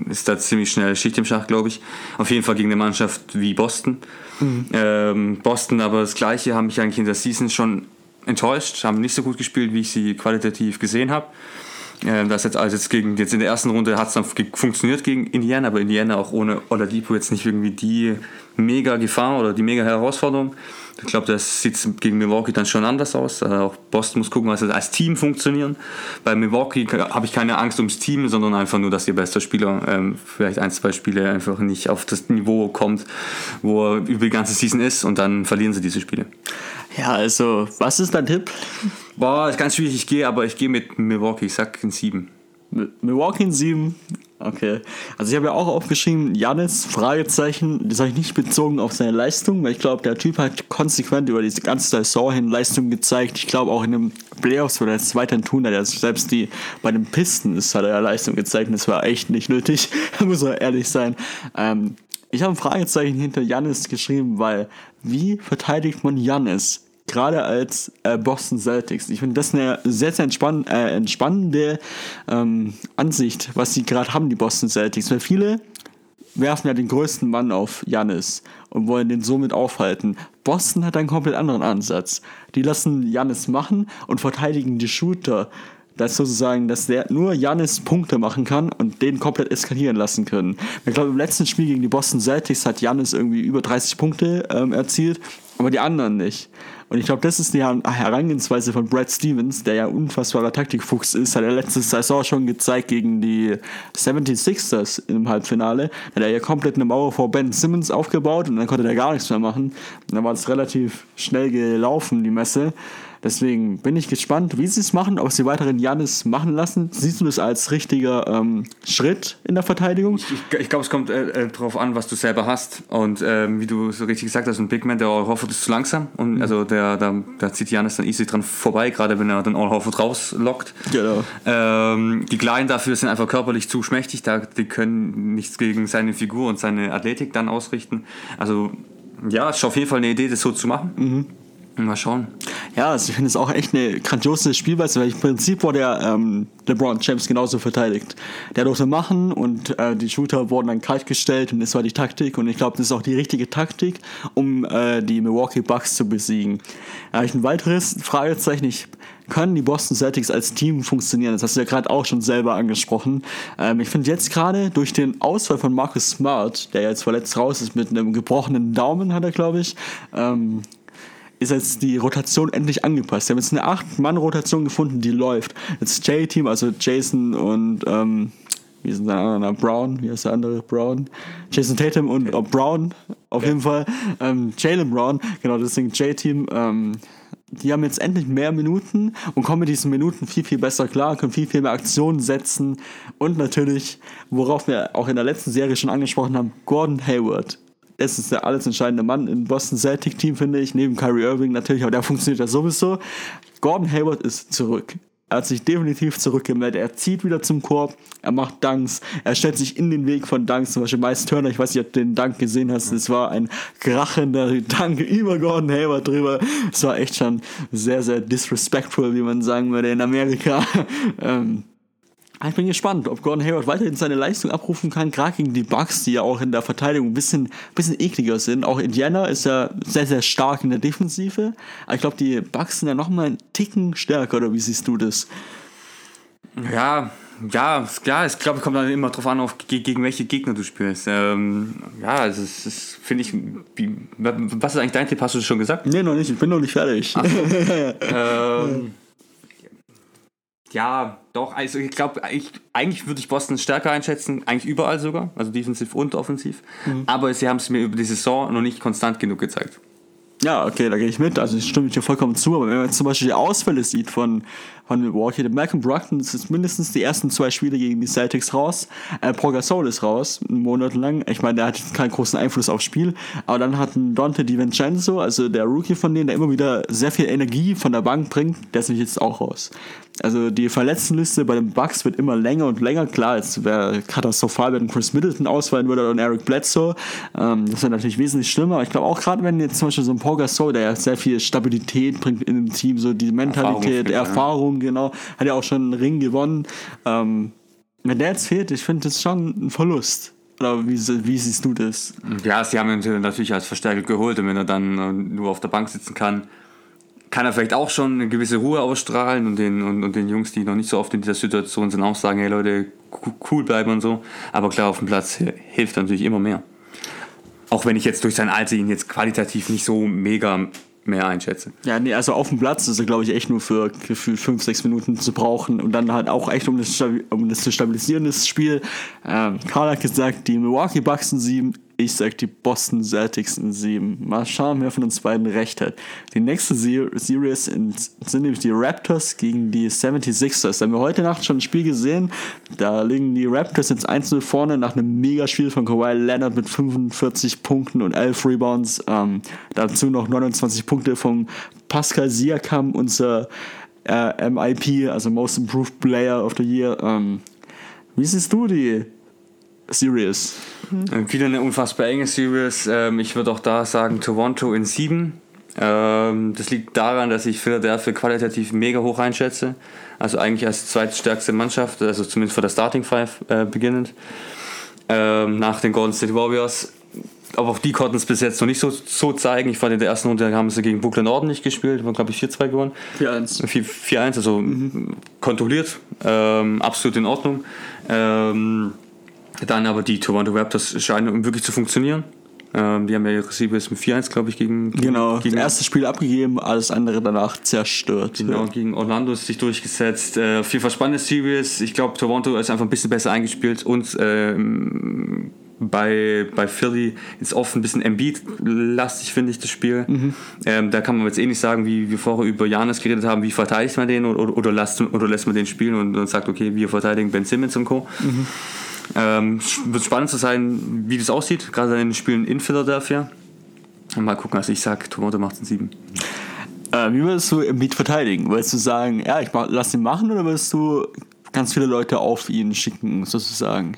ist da ziemlich schnell Schicht im Schach, glaube ich. Auf jeden Fall gegen eine Mannschaft wie Boston. Mhm. Ähm, Boston aber das Gleiche, haben mich eigentlich in der Season schon enttäuscht, haben nicht so gut gespielt, wie ich sie qualitativ gesehen habe. Ähm, das jetzt, also jetzt, gegen, jetzt in der ersten Runde hat es dann funktioniert gegen Indiana, aber Indiana auch ohne Oladipo jetzt nicht irgendwie die mega Gefahr oder die mega Herausforderung. Ich glaube, das sieht gegen Milwaukee dann schon anders aus. Äh, auch Boston muss gucken, was sie als Team funktionieren. Bei Milwaukee habe ich keine Angst ums Team, sondern einfach nur, dass ihr bester Spieler ähm, vielleicht ein, zwei Spiele einfach nicht auf das Niveau kommt, wo er über die ganze Season ist und dann verlieren sie diese Spiele. Ja, also, was ist dein Tipp? Boah, ist ganz schwierig. Ich gehe, aber ich gehe mit Milwaukee. Ich sag in sieben. Milwaukee in sieben. Okay. Also ich habe ja auch aufgeschrieben, Janis, Fragezeichen, das habe ich nicht bezogen auf seine Leistung, weil ich glaube, der Typ hat konsequent über diese ganze Saison hin Leistung gezeigt. Ich glaube auch in den Playoffs wird er es weiterhin tun, hat er selbst die bei den Pisten ist, hat er ja Leistung gezeigt und das war echt nicht nötig, muss man ehrlich sein. Ähm, ich habe ein Fragezeichen hinter Janis geschrieben, weil wie verteidigt man Janis? Gerade als äh, Boston Celtics. Ich finde das eine sehr, sehr entspann äh, entspannende ähm, Ansicht, was sie gerade haben, die Boston Celtics. Weil viele werfen ja den größten Mann auf Janis und wollen den somit aufhalten. Boston hat einen komplett anderen Ansatz. Die lassen Janis machen und verteidigen die Shooter. Das sozusagen, dass der nur Janis Punkte machen kann und den komplett eskalieren lassen können. Ich glaube, im letzten Spiel gegen die Boston Celtics hat Janis irgendwie über 30 Punkte ähm, erzielt, aber die anderen nicht. Und ich glaube, das ist die Herangehensweise von Brad Stevens, der ja unfassbarer Taktikfuchs ist. Hat er letzte Saison schon gezeigt gegen die 76ers im Halbfinale. Da hat er ja komplett eine Mauer vor Ben Simmons aufgebaut und dann konnte er gar nichts mehr machen. Und dann war es relativ schnell gelaufen, die Messe. Deswegen bin ich gespannt, wie sie es machen, ob sie weiterhin Janis machen lassen. Siehst du das als richtiger ähm, Schritt in der Verteidigung? Ich, ich, ich glaube, es kommt äh, äh, darauf an, was du selber hast. Und ähm, wie du so richtig gesagt hast, ein Big Man, der All Horford ist zu langsam. Und mhm. also der, der, der zieht Janis dann easy dran vorbei, gerade wenn er dann All Horford rauslockt. Genau. Ähm, die Kleinen dafür sind einfach körperlich zu schmächtig. Da, die können nichts gegen seine Figur und seine Athletik dann ausrichten. Also ja, ist auf jeden Fall eine Idee, das so zu machen. Mhm. Mal schauen. Ja, also ich finde es auch echt eine grandiose Spielweise, weil im Prinzip wurde der ähm, LeBron James genauso verteidigt. Der durfte machen und äh, die Shooter wurden dann kalt gestellt und das war die Taktik und ich glaube, das ist auch die richtige Taktik, um äh, die Milwaukee Bucks zu besiegen. Ich ein weiteres Fragezeichen. Ich, können die Boston Celtics als Team funktionieren? Das hast du ja gerade auch schon selber angesprochen. Ähm, ich finde jetzt gerade durch den Ausfall von Marcus Smart, der jetzt verletzt raus ist mit einem gebrochenen Daumen, hat er glaube ich, ähm, ist jetzt die Rotation endlich angepasst. Sie haben jetzt eine 8-Mann-Rotation gefunden, die läuft. Jetzt J-Team, also Jason und ähm, wie ist der andere? Brown, wie heißt der andere? Brown. Jason Tatum und oh, Brown, auf okay. jeden Fall. Ähm, Jalen Brown, genau, deswegen J-Team. Ähm, die haben jetzt endlich mehr Minuten und kommen mit diesen Minuten viel, viel besser klar, können viel, viel mehr Aktionen setzen und natürlich, worauf wir auch in der letzten Serie schon angesprochen haben, Gordon Hayward es der alles entscheidende Mann im Boston Celtic Team, finde ich, neben Kyrie Irving natürlich, aber der funktioniert ja sowieso. Gordon Hayward ist zurück. Er hat sich definitiv zurückgemeldet. Er zieht wieder zum Korb, er macht Dunks, er stellt sich in den Weg von Dunks. Zum Beispiel Miles Turner, ich weiß nicht, ob du den Dank gesehen hast, es war ein krachender Dank über Gordon Hayward drüber. Es war echt schon sehr, sehr disrespectful, wie man sagen würde in Amerika. ähm, ich bin gespannt, ob Gordon Hayward weiterhin seine Leistung abrufen kann, gerade gegen die Bucks, die ja auch in der Verteidigung ein bisschen, bisschen ekliger sind. Auch Indiana ist ja sehr, sehr stark in der Defensive. Aber ich glaube, die Bucks sind ja nochmal einen Ticken stärker, oder wie siehst du das? Ja, ja, klar, ich glaube, es kommt dann immer darauf an, auf, gegen welche Gegner du spielst. Ähm, ja, also es ist, finde ich, wie, was ist eigentlich dein Tipp? Hast du das schon gesagt? Nee, noch nicht, ich bin noch nicht fertig. So. ähm, ja, doch, also ich glaube, ich, eigentlich würde ich Boston stärker einschätzen, eigentlich überall sogar, also defensiv und offensiv. Mhm. Aber sie haben es mir über die Saison noch nicht konstant genug gezeigt. Ja, okay, da gehe ich mit. Also ich stimme dir vollkommen zu. Aber wenn man jetzt zum Beispiel die Ausfälle sieht von, von Milwaukee, der Malcolm das ist mindestens die ersten zwei Spiele gegen die Celtics raus. Äh, Paul Gasol ist raus, einen Monat lang. Ich meine, der hat keinen großen Einfluss aufs Spiel. Aber dann hat ein Dante DiVincenzo, also der Rookie von denen, der immer wieder sehr viel Energie von der Bank bringt, der ist nämlich jetzt auch raus. Also die Verletztenliste bei den Bucks wird immer länger und länger. Klar, es wäre katastrophal, wenn Chris Middleton ausfallen würde und Eric Bledsoe. Ähm, das wäre natürlich wesentlich schlimmer. Aber ich glaube auch gerade, wenn jetzt zum Beispiel so ein Paul Gasol, der ja sehr viel Stabilität bringt in dem Team, so die Mentalität, Erfahrung, Erfahrung genau, hat ja auch schon einen Ring gewonnen. Ähm, wenn der jetzt fehlt, ich finde das schon ein Verlust. Oder wie, wie, siehst du das? Ja, sie haben ihn natürlich als Verstärker geholt und wenn er dann nur auf der Bank sitzen kann, kann er vielleicht auch schon eine gewisse Ruhe ausstrahlen und den, und, und den Jungs, die noch nicht so oft in dieser Situation sind, auch sagen, hey Leute, cool bleiben und so. Aber klar, auf dem Platz hilft natürlich immer mehr. Auch wenn ich jetzt durch sein Alter ihn jetzt qualitativ nicht so mega mehr einschätze. Ja, nee, also auf dem Platz ist er, glaube ich, echt nur für gefühlt 5, 6 Minuten zu brauchen und dann halt auch echt, um das, um das zu stabilisieren, das Spiel. Ähm, Karl hat gesagt, die Milwaukee Bucks sind 7, ich sag die Boston Celtics in 7. Mal schauen, wer von uns beiden recht hat. Die nächste Series sind nämlich die Raptors gegen die 76ers. Da haben wir heute Nacht schon ein Spiel gesehen. Da liegen die Raptors jetzt 1-0 vorne nach einem Mega-Spiel von Kawhi Leonard mit 45 Punkten und 11 Rebounds. Ähm, dazu noch 29 Punkte von Pascal Siakam, unser äh, MIP, also Most Improved Player of the Year. Ähm, wie siehst du die Series? Mhm. Wieder eine unfassbar enge Series. Ähm, ich würde auch da sagen Toronto in sieben. Ähm, das liegt daran, dass ich Philadelphia qualitativ mega hoch einschätze. Also eigentlich als zweitstärkste Mannschaft, also zumindest vor der Starting Five äh, beginnend. Ähm, nach den Golden State Warriors. Aber auch die konnten es bis jetzt noch nicht so, so zeigen. Ich fand in der ersten Runde haben sie gegen Brooklyn ordentlich gespielt, haben glaube ich 4-2 gewonnen. 4-1. 4-1, also mhm. kontrolliert, absolut in Ordnung. Ähm, dann aber die Toronto Raptors scheinen wirklich zu funktionieren. Ähm, die haben ja ihre Series mit 4-1, glaube ich, gegen. Genau, gegen, das erste Spiel abgegeben, alles andere danach zerstört. Genau, gegen Orlando ist sich durchgesetzt. Äh, viel spannende Series. Ich glaube, Toronto ist einfach ein bisschen besser eingespielt und ähm, bei, bei Philly ist oft ein bisschen Embiid-lastig, finde ich, das Spiel. Mhm. Ähm, da kann man jetzt eh nicht sagen, wie wir vorher über Janis geredet haben, wie verteidigt man den oder, oder, lässt, oder lässt man den spielen und, und sagt, okay, wir verteidigen Ben Simmons und Co. Mhm. Ähm, wird spannend zu sein, wie das aussieht, gerade in den Spielen in Philadelphia. Mal gucken, also ich sage, Toronto macht es 7. Äh, wie würdest du Embiid verteidigen? Würdest du sagen, ja, ich mach, lass ihn machen oder würdest du ganz viele Leute auf ihn schicken, sozusagen?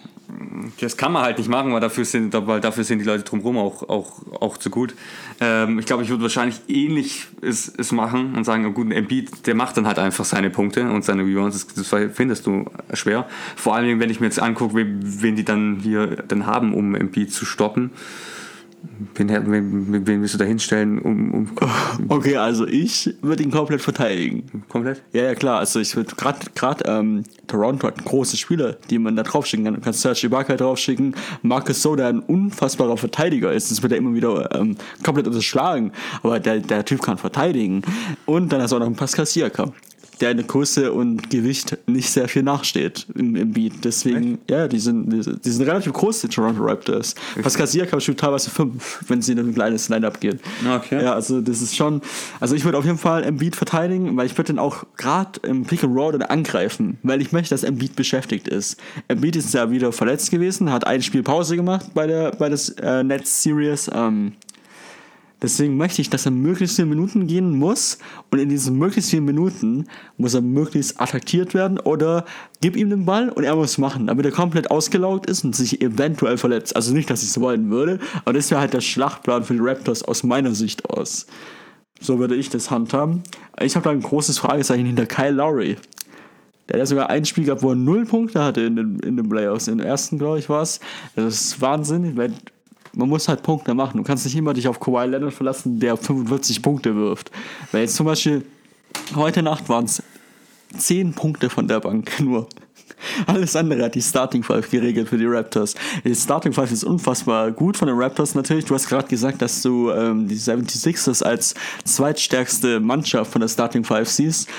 Das kann man halt nicht machen, weil dafür sind, weil dafür sind die Leute drumherum auch, auch, auch zu gut. Ähm, ich glaube, ich würde wahrscheinlich ähnlich es, es machen und sagen, gut, ein Embiid, der macht dann halt einfach seine Punkte und seine Rebounds, das, das findest du schwer. Vor allem, wenn ich mir jetzt angucke, wen, wen die dann hier dann haben, um Embiid zu stoppen. Wen, wen, wen willst du da hinstellen? Um, um okay, also ich würde ihn komplett verteidigen. Komplett? Ja, ja, klar. Also ich würde gerade ähm, Toronto hat große Spieler, die man da draufschicken kann. Du kannst Serge Ibaka draufschicken. Marcus Soda ein unfassbarer Verteidiger ist. Das wird er immer wieder ähm, komplett unterschlagen. Aber der, der Typ kann verteidigen. Und dann hast du auch noch einen Pascal Siakam der eine Größe und Gewicht nicht sehr viel nachsteht im, im Beat. Deswegen, Echt? ja, die sind, die, die, sind relativ groß, die Toronto Raptors. Okay. Pascal Siakam spielt teilweise fünf, wenn sie in ein kleines Line-Up gehen. Okay. Ja, also das ist schon, also ich würde auf jeden Fall Embiid verteidigen, weil ich würde den auch gerade im Pick and Roll dann angreifen, weil ich möchte, dass Embiid beschäftigt ist. Embiid ist ja wieder verletzt gewesen, hat ein Spiel Pause gemacht bei der bei des äh, Nets Series. Ähm, Deswegen möchte ich, dass er möglichst viele Minuten gehen muss und in diesen möglichst vielen Minuten muss er möglichst attraktiert werden oder gib ihm den Ball und er muss machen, damit er komplett ausgelaugt ist und sich eventuell verletzt. Also nicht, dass ich es wollen würde, aber das wäre halt der Schlachtplan für die Raptors aus meiner Sicht aus. So würde ich das handhaben. Ich habe da ein großes Fragezeichen hinter Kyle Lowry. Der hat sogar ein Spiel gehabt, wo er null Punkte hatte in den, in den Playoffs. Den ersten, glaube ich, war es. Das ist Wahnsinn. Weil man muss halt Punkte machen. Du kannst nicht immer dich auf Kawhi Leonard verlassen, der 45 Punkte wirft. Weil jetzt zum Beispiel heute Nacht waren es 10 Punkte von der Bank nur. Alles andere hat die Starting Five geregelt für die Raptors. Die Starting Five ist unfassbar gut von den Raptors natürlich. Du hast gerade gesagt, dass du ähm, die 76ers als zweitstärkste Mannschaft von der Starting Five siehst.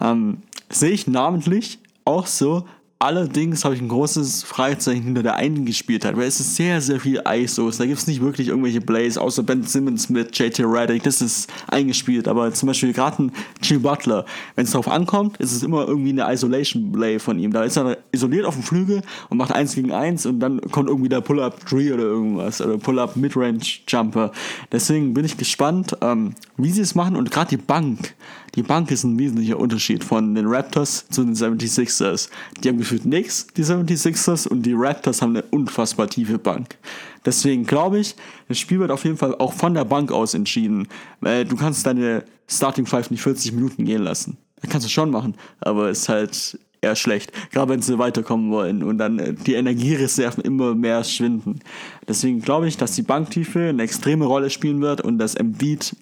Ähm, Sehe ich namentlich auch so, Allerdings habe ich ein großes Fragezeichen hinter der einen gespielt hat, weil es ist sehr, sehr viel ISOs. Da gibt es nicht wirklich irgendwelche Plays, außer Ben Simmons mit JT Reddick, das ist eingespielt. Aber zum Beispiel gerade ein Jimmy Butler, wenn es darauf ankommt, ist es immer irgendwie eine Isolation Play von ihm. Da ist er isoliert auf dem Flügel und macht eins gegen eins und dann kommt irgendwie der Pull-Up Tree oder irgendwas oder Pull-Up Midrange Jumper. Deswegen bin ich gespannt, ähm, wie sie es machen und gerade die Bank die Bank ist ein wesentlicher Unterschied von den Raptors zu den 76ers. Die haben gefühlt nichts, die 76ers, und die Raptors haben eine unfassbar tiefe Bank. Deswegen glaube ich, das Spiel wird auf jeden Fall auch von der Bank aus entschieden, weil du kannst deine Starting Five nicht 40 Minuten gehen lassen. Das kannst du schon machen, aber ist halt eher schlecht, gerade wenn sie weiterkommen wollen und dann äh, die Energiereserven immer mehr schwinden. Deswegen glaube ich, dass die Banktiefe eine extreme Rolle spielen wird und dass Embiid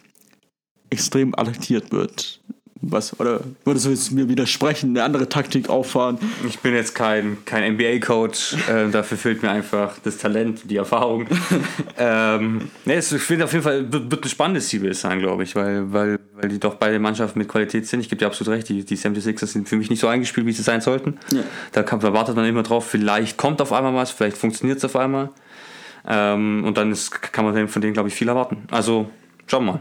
extrem adaptiert wird. Was, oder würdest du jetzt mir widersprechen, eine andere Taktik auffahren? Ich bin jetzt kein, kein NBA-Coach, äh, dafür fehlt mir einfach das Talent, die Erfahrung. ähm, nee, ich finde auf jeden Fall, wird, wird ein spannendes Ziel sein, glaube ich, weil, weil, weil die doch beide Mannschaften mit Qualität sind. Ich gebe dir absolut recht, die, die 76ers sind für mich nicht so eingespielt, wie sie sein sollten. Ja. Da, kann, da wartet man immer drauf, vielleicht kommt auf einmal was, vielleicht funktioniert es auf einmal. Ähm, und dann ist, kann man von denen, glaube ich, viel erwarten. Also, schauen wir mal.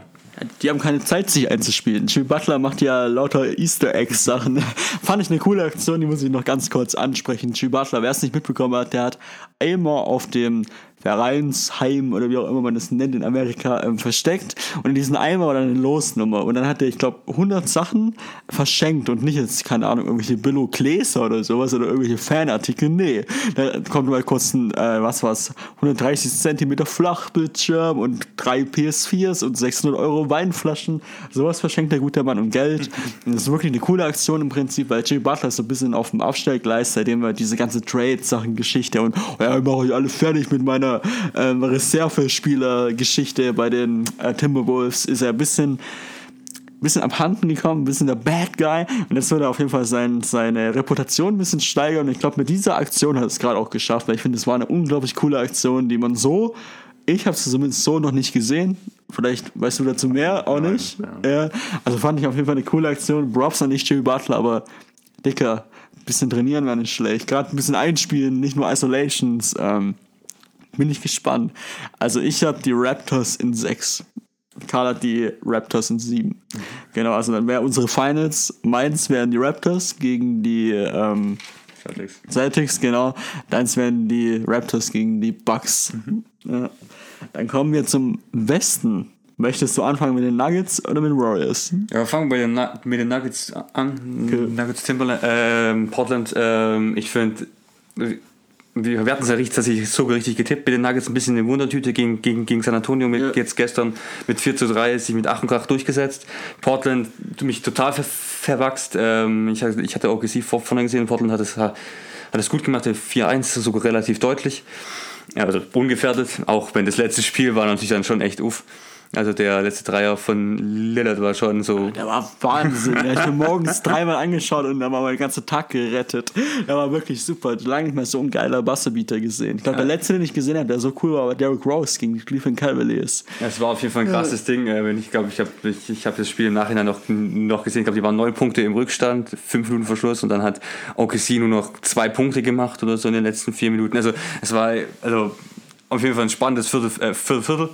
Die haben keine Zeit, sich einzuspielen. Jimmy Butler macht ja lauter Easter Eggs Sachen. Fand ich eine coole Aktion, die muss ich noch ganz kurz ansprechen. Jimmy Butler, wer es nicht mitbekommen hat, der hat einmal auf dem Vereinsheim oder wie auch immer man das nennt in Amerika ähm, versteckt und in diesen Eimer war dann eine Losnummer und dann hat er, ich glaube, 100 Sachen verschenkt und nicht jetzt, keine Ahnung, irgendwelche Billo Gläser oder sowas oder irgendwelche Fanartikel, nee. Da kommt mal kurz ein, äh, was war's, 130 Zentimeter Flachbildschirm und drei PS4s und 600 Euro Weinflaschen, sowas verschenkt der gute Mann und Geld. Und das ist wirklich eine coole Aktion im Prinzip, weil Jay Butler ist so ein bisschen auf dem Abstellgleis, seitdem wir diese ganze Trade-Sachen-Geschichte und oh ja, ich mache euch alle fertig mit meiner ähm, Reservespieler-Geschichte bei den äh, Timberwolves ist er ein bisschen bisschen abhanden gekommen, ein bisschen der Bad Guy. Und jetzt wird er auf jeden Fall sein, seine Reputation ein bisschen steigern. Und ich glaube mit dieser Aktion hat er es gerade auch geschafft, weil ich finde, es war eine unglaublich coole Aktion, die man so, ich habe es zumindest so noch nicht gesehen, vielleicht weißt du dazu mehr, auch nicht. Ja. also fand ich auf jeden Fall eine coole Aktion, Props an nicht Jimmy Butler, aber dicker, ein bisschen trainieren wäre nicht schlecht, gerade ein bisschen einspielen, nicht nur Isolations, ähm, bin ich gespannt. Also ich habe die Raptors in 6. Karl hat die Raptors in 7. Mhm. Genau, also dann wäre unsere Finals, meins wären die Raptors gegen die ähm, Celtics. Celtics, genau. Deins wären die Raptors gegen die Bucks. Mhm. Ja. Dann kommen wir zum Westen. Möchtest du anfangen mit den Nuggets oder mit den Warriors? Ja, fangen wir mit den Nuggets an. Okay. Nuggets Timberland, äh, Portland. Äh, ich finde wir hatten es ja richtig, tatsächlich so richtig getippt mit den Nuggets, ein bisschen eine Wundertüte gegen, gegen, gegen San Antonio mit Ja. jetzt gestern mit 4 zu 3, sich mit Ach und Krach durchgesetzt. Portland mich total ver verwachst. Ähm, ich, hatte- ich hatte OKC vor, vorne gesehen, Portland hat es, hat es gut gemacht, 4-1, sogar relativ deutlich. Ja, also ungefährdet, auch wenn das letzte Spiel war natürlich dann schon echt uff. Also der letzte Dreier von Lillard war schon so Der war Wahnsinn. Der hat mir morgens dreimal angeschaut und dann war mein ganzer Tag gerettet. Der war wirklich super. Lange nicht mehr so ein geiler Buzzerbeater gesehen. Ich glaube, der letzte, den ich gesehen habe, der so cool war, war Derrick Rose gegen die Cleveland Cavaliers. Ja, Es war auf jeden Fall ein krasses Ding. äh, wenn Ich glaube, ich habe ich, ich hab das Spiel im Nachhinein noch, noch gesehen. Ich glaube, die waren neun Punkte im Rückstand, fünf Minuten Verschluss und dann hat OKC nur noch zwei Punkte gemacht oder so in den letzten vier Minuten. Also es war also auf jeden Fall ein spannendes Viertel. Äh, Viertel, Viertel.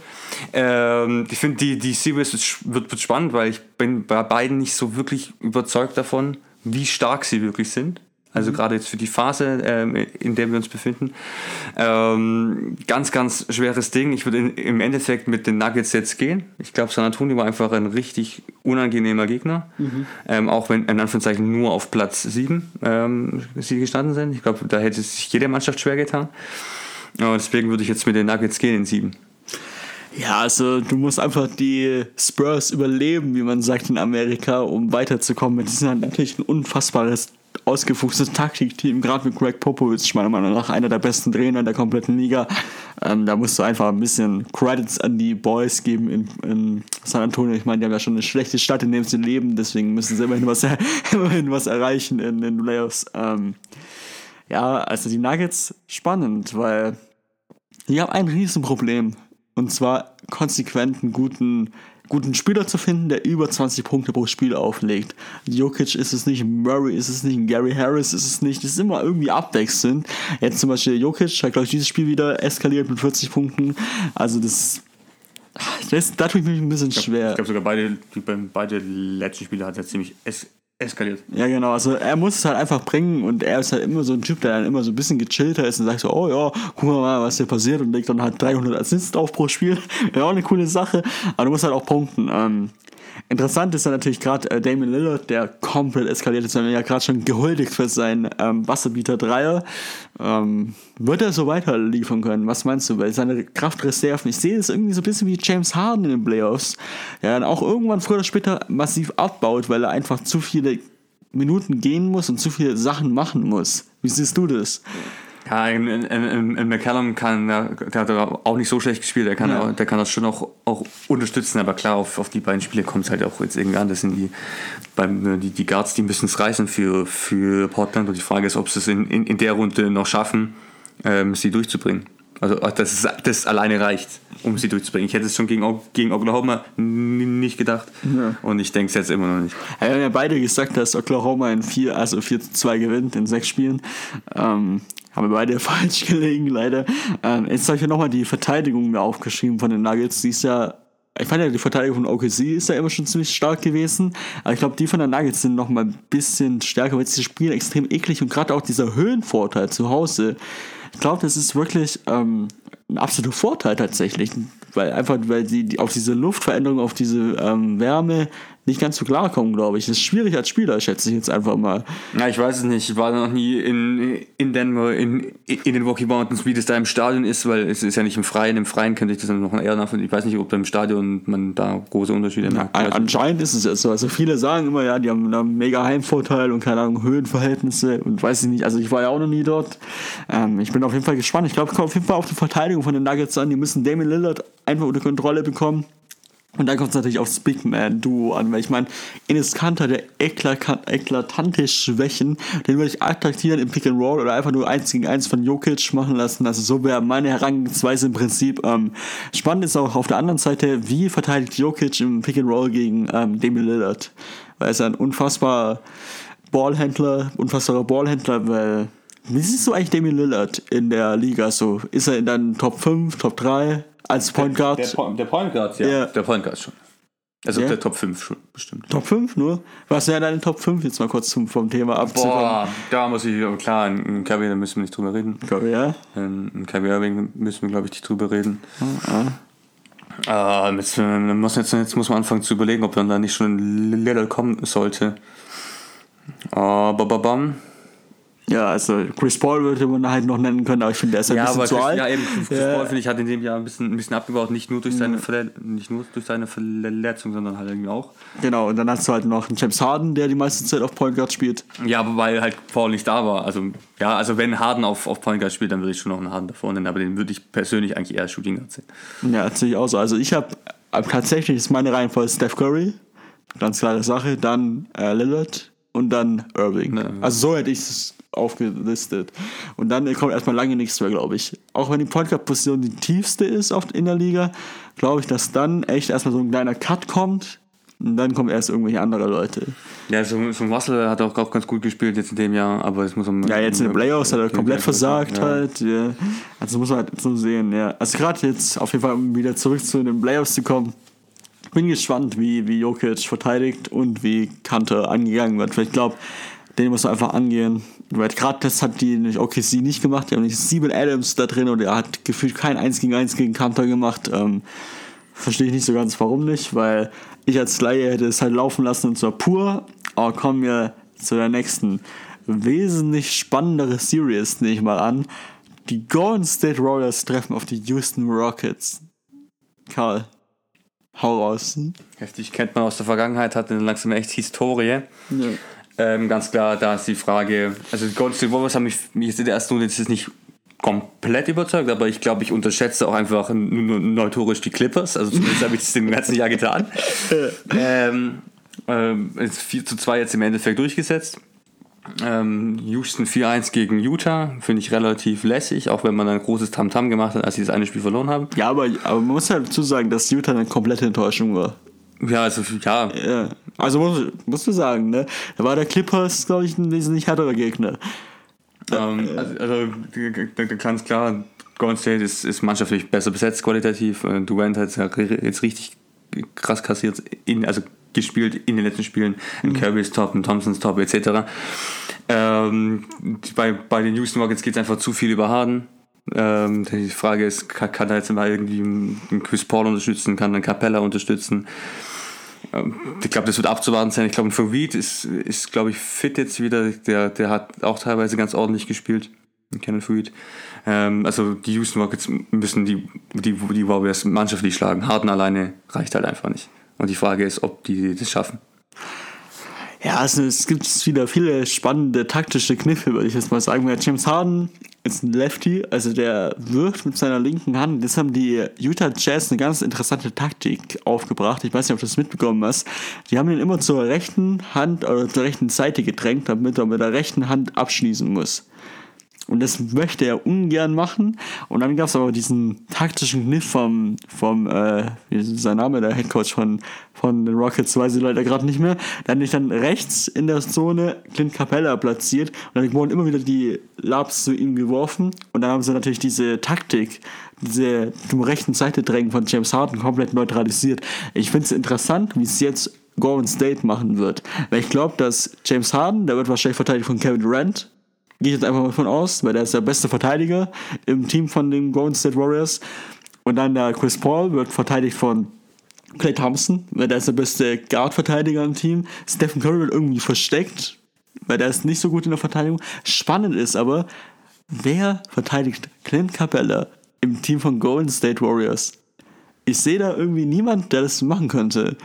Ähm, ich finde, die, die Series wird, wird spannend, weil ich bin bei beiden nicht so wirklich überzeugt davon, wie stark sie wirklich sind. Also gerade jetzt für die Phase, ähm, in der wir uns befinden. Ähm, ganz, ganz schweres Ding. Ich würde im Endeffekt mit den Nuggets jetzt gehen. Ich glaube, San Antonio war einfach ein richtig unangenehmer Gegner. Ähm, auch wenn in Anführungszeichen nur auf Platz 7 ähm, sie gestanden sind. Ich glaube, da hätte sich jede Mannschaft schwer getan. Und deswegen würde ich jetzt mit den Nuggets gehen in 7. Ja, also du musst einfach die Spurs überleben, wie man sagt in Amerika, um weiterzukommen. Sind halt natürlich ein unfassbares, ausgefuchstes Taktikteam, gerade mit Greg Popovich, meiner Meinung nach einer der besten Trainer der kompletten Liga. Ähm, da musst du einfach ein bisschen Credits an die Boys geben in, in San Antonio. Ich meine, die haben ja schon eine schlechte Stadt, in der sie leben, deswegen müssen sie immerhin was, immerhin was erreichen in den Playoffs. Ähm, ja, also die Nuggets spannend, weil die haben ein Riesenproblem. Und zwar konsequent einen guten, guten Spieler zu finden, der über 20 Punkte pro Spiel auflegt. Jokic ist es nicht, Murray ist es nicht, Gary Harris ist es nicht. Das ist immer irgendwie abwechselnd. Jetzt zum Beispiel Jokic hat, glaube ich, dieses Spiel wieder eskaliert mit 40 Punkten. Also das, das da tue ich mich ein bisschen schwer. Ich glaube sogar beide, die, beide letzten Spiele hat er ziemlich es eskaliert. Ja, genau. Also er muss es halt einfach bringen und er ist halt immer so ein Typ, der dann immer so ein bisschen gechillter ist und sagt so, oh ja, wir mal, was hier passiert und legt dann halt 300 Assists auf pro Spiel. Ja, auch eine coole Sache. Aber du musst halt auch punkten. Ähm, interessant ist dann natürlich gerade äh, Damon Lillard, der komplett eskaliert ist. Wir haben ja gerade schon gehuldigt für seinen ähm, Wasserbieter Dreier. Ähm, wird er so weiterliefern können? Was meinst du? Weil seine Kraftreserven, ich sehe es irgendwie so ein bisschen wie James Harden in den Playoffs, der dann auch irgendwann früher oder später massiv abbaut, weil er einfach zu viele Minuten gehen muss und zu viele Sachen machen muss. Wie siehst du das? Ja, in, in, in, McCallum kann, der, der hat auch nicht so schlecht gespielt, der kann, Ja. auch, der kann das schon auch, auch unterstützen, aber klar, auf, auf die beiden Spiele kommt es halt auch jetzt irgendwie an. Das sind die, beim, die, die Guards, die müssen es reißen für, für Portland und die Frage ist, ob sie es in, in, in der Runde noch schaffen, ähm, sie durchzubringen. Also, dass es, das alleine reicht, um sie durchzubringen. Ich hätte es schon gegen, gegen Oklahoma nicht gedacht und ich denke es jetzt immer noch nicht. Ja, Wir haben ja beide gesagt, dass Oklahoma in 4, also 4 zu 2 gewinnt in sechs Spielen. Ähm, haben wir beide falsch gelegen, leider. Ähm, jetzt habe ich ja nochmal die Verteidigung mir aufgeschrieben von den Nuggets. Die ist ja, ich fand ja, die Verteidigung von OKC ist ja immer schon ziemlich stark gewesen. Aber ich glaube, die von den Nuggets sind nochmal ein bisschen stärker, weil sie spielen extrem eklig und gerade auch dieser Höhenvorteil zu Hause. Ich glaube, das ist wirklich ähm, ein absoluter Vorteil tatsächlich. Weil einfach, weil die, auf diese Luftveränderung, auf diese ähm, Wärme nicht ganz so klarkommen, glaube ich. Das ist schwierig als Spieler, schätze ich jetzt einfach mal. Ja, ich weiß es nicht. Ich war noch nie in, in Denver, in, in den Rocky Mountains, wie das da im Stadion ist, weil es ist ja nicht im Freien. Im Freien könnte ich das noch eher nachvollziehen. Ich weiß nicht, ob da im Stadion man da große Unterschiede merkt. An, Also, anscheinend ist es ja so. Also viele sagen immer, ja, die haben einen mega Heimvorteil und keine Ahnung, Höhenverhältnisse und weiß ich nicht. Also ich war ja auch noch nie dort. Ähm, ich bin auf jeden Fall gespannt. Ich glaube, es kommt auf jeden Fall auf die Verteidigung von den Nuggets an. Die müssen Damien Lillard einfach unter Kontrolle bekommen. Und dann kommt es natürlich aufs Big Man-Duo an, weil ich meine, Enes Kanter, der ekla- eklatante Schwächen, den würde ich attraktieren im Pick and Roll oder einfach nur eins gegen eins von Jokic machen lassen. Also so wäre meine Herangehensweise im Prinzip. Ähm, spannend ist auch auf der anderen Seite, wie verteidigt Jokic im Pick and Roll gegen ähm, Damian Lillard. Weil er ist ein unfassbar Ballhändler, unfassbarer Ballhändler, weil wie siehst du eigentlich Damian Lillard in der Liga so? Ist er in deinen Top 5, Top 3 als Point Guard? der, Po- der Point Guard, ja. Ja. Der Point Guard schon. Also Ja. der Top 5 schon, bestimmt. Top 5 nur? Was wäre deine Top 5 jetzt mal kurz zum, vom Thema abzukommen? Boah, da muss ich, klar, ein Kaviar, da müssen wir nicht drüber reden. Ja. Ein Kaviar müssen wir, glaube ich, nicht drüber reden. Ah, jetzt, äh, muss jetzt, jetzt muss man anfangen zu überlegen, ob dann da nicht schon ein Lillard kommen sollte. Ah, bababam. Ja, also Chris Paul würde man halt noch nennen können, aber ich finde, der ist ein ja, bisschen aber zu Chris, alt. ja, eben, Chris Ja. Paul, finde ich, hat in dem Jahr ein bisschen, ein bisschen abgebaut, nicht nur, durch seine Verle nicht nur durch seine Verletzung, sondern halt irgendwie auch. Genau, und dann hast du halt noch einen James Harden, der die meiste Zeit auf Point Guard spielt. Ja, aber weil halt Paul nicht da war. Also, ja, also wenn Harden auf, auf Point Guard spielt, dann würde ich schon noch einen Harden davor nennen, aber den würde ich persönlich eigentlich eher Shooting Guard sehen. Ja, natürlich auch so. Also ich habe tatsächlich ist meine Reihenfolge Steph Curry, ganz klare Sache, dann äh, Lillard und dann Irving. Ja. Also so hätte ich es aufgelistet. Und dann kommt erstmal lange nichts mehr, glaube ich. Auch wenn die Point Guard Position die tiefste ist oft in der Liga, glaube ich, dass dann echt erstmal so ein kleiner Cut kommt und dann kommen erst irgendwelche andere Leute. Ja, so, so ein Russell hat auch, auch ganz gut gespielt jetzt in dem Jahr, aber es muss um, Ja, jetzt in den Playoffs hat er komplett versagt ja. halt. Ja. Also muss man halt so sehen, ja. Also gerade jetzt auf jeden Fall, um wieder zurück zu den Playoffs zu kommen, bin gespannt, wie, wie Jokic verteidigt und wie Kanter angegangen wird. Weil ich glaube, den muss man einfach angehen. Weil gerade das hat die nicht OKC nicht gemacht. Die haben nicht Steven Adams da drin und er hat gefühlt kein 1 gegen 1 gegen Kanter gemacht. Ähm, Verstehe ich nicht so ganz, warum nicht, weil ich als Laie hätte es halt laufen lassen und zwar pur. Aber kommen wir zu der nächsten wesentlich spannendere Series, nehme ich mal an. Die Golden State Warriors treffen auf die Houston Rockets. Karl, hau raus. Heftig kennt man aus der Vergangenheit, hat langsam echt Historie. Ja. Ähm, ganz klar, da ist die Frage, also die Golden State Warriors haben mich, mich jetzt in der ersten Runde jetzt nicht komplett überzeugt, aber ich glaube, ich unterschätze auch einfach nur neutorisch die Clippers, also zumindest habe ich das im ganzen Jahr getan. ähm, ähm, ist 4 zu 2 jetzt im Endeffekt durchgesetzt. Ähm, Houston 4-1 gegen Utah, finde ich relativ lässig, auch wenn man ein großes Tamtam gemacht hat, als sie das eine Spiel verloren haben. Ja, aber, aber man muss halt dazu sagen, dass Utah eine komplette Enttäuschung war. Ja, also ja, Ja. Also muss, musst du sagen, ne? Da war der Clippers, glaube ich, ein wesentlich härterer Gegner. Ähm, also, also g- ganz klar, Golden State ist, ist mannschaftlich besser besetzt qualitativ. Äh, Durant hat ja ri- jetzt richtig krass kassiert, in, also gespielt in den letzten Spielen. Ein Kirby ist top, ein Thompson ist top, etc. Ähm, bei, bei den Houston Rockets geht es einfach zu viel über Harden. Ähm, die Frage ist, kann, kann er jetzt mal irgendwie einen Chris Paul unterstützen, kann einen Capella unterstützen? Ähm, Ich glaube, das wird abzuwarten sein. Ich glaube, ein Farid ist, ist glaube ich, fit jetzt wieder. Der, der hat auch teilweise ganz ordentlich gespielt. Kenneth Farid. Ähm, also die Houston Rockets müssen die, die, die Warriors mannschaftlich schlagen. Harden alleine reicht halt einfach nicht. Und die Frage ist, ob die das schaffen. Ja, also es gibt wieder viele spannende taktische Kniffe, würde ich jetzt mal sagen. James Harden ist ein Lefty, also der wirft mit seiner linken Hand. Das haben die Utah Jazz eine ganz interessante Taktik aufgebracht. Ich weiß nicht, ob du das mitbekommen hast. Die haben ihn immer zur rechten Hand oder zur rechten Seite gedrängt, damit er mit der rechten Hand abschließen muss. Und das möchte er ungern machen. Und dann gab es aber diesen taktischen Kniff vom, vom äh, wie ist sein Name, der Headcoach von, von den Rockets, weiß ich leider gerade nicht mehr. Dann nicht dann rechts in der Zone Clint Capella platziert und dann wurden immer wieder die Labs zu ihm geworfen. Und dann haben sie natürlich diese Taktik, diese zum rechten Seite drängen von James Harden komplett neutralisiert. Ich finde es interessant, wie es jetzt Golden State machen wird. Weil ich glaube, dass James Harden, der wird wahrscheinlich verteidigt von Kevin Durant, gehe ich jetzt einfach mal von aus, weil der ist der beste Verteidiger im Team von den Golden State Warriors. Und dann der Chris Paul wird verteidigt von Clay Thompson, weil der ist der beste Guard-Verteidiger im Team. Stephen Curry wird irgendwie versteckt, weil der ist nicht so gut in der Verteidigung. Spannend ist aber, wer verteidigt Clint Capella im Team von Golden State Warriors? Ich sehe da irgendwie niemand, der das machen könnte.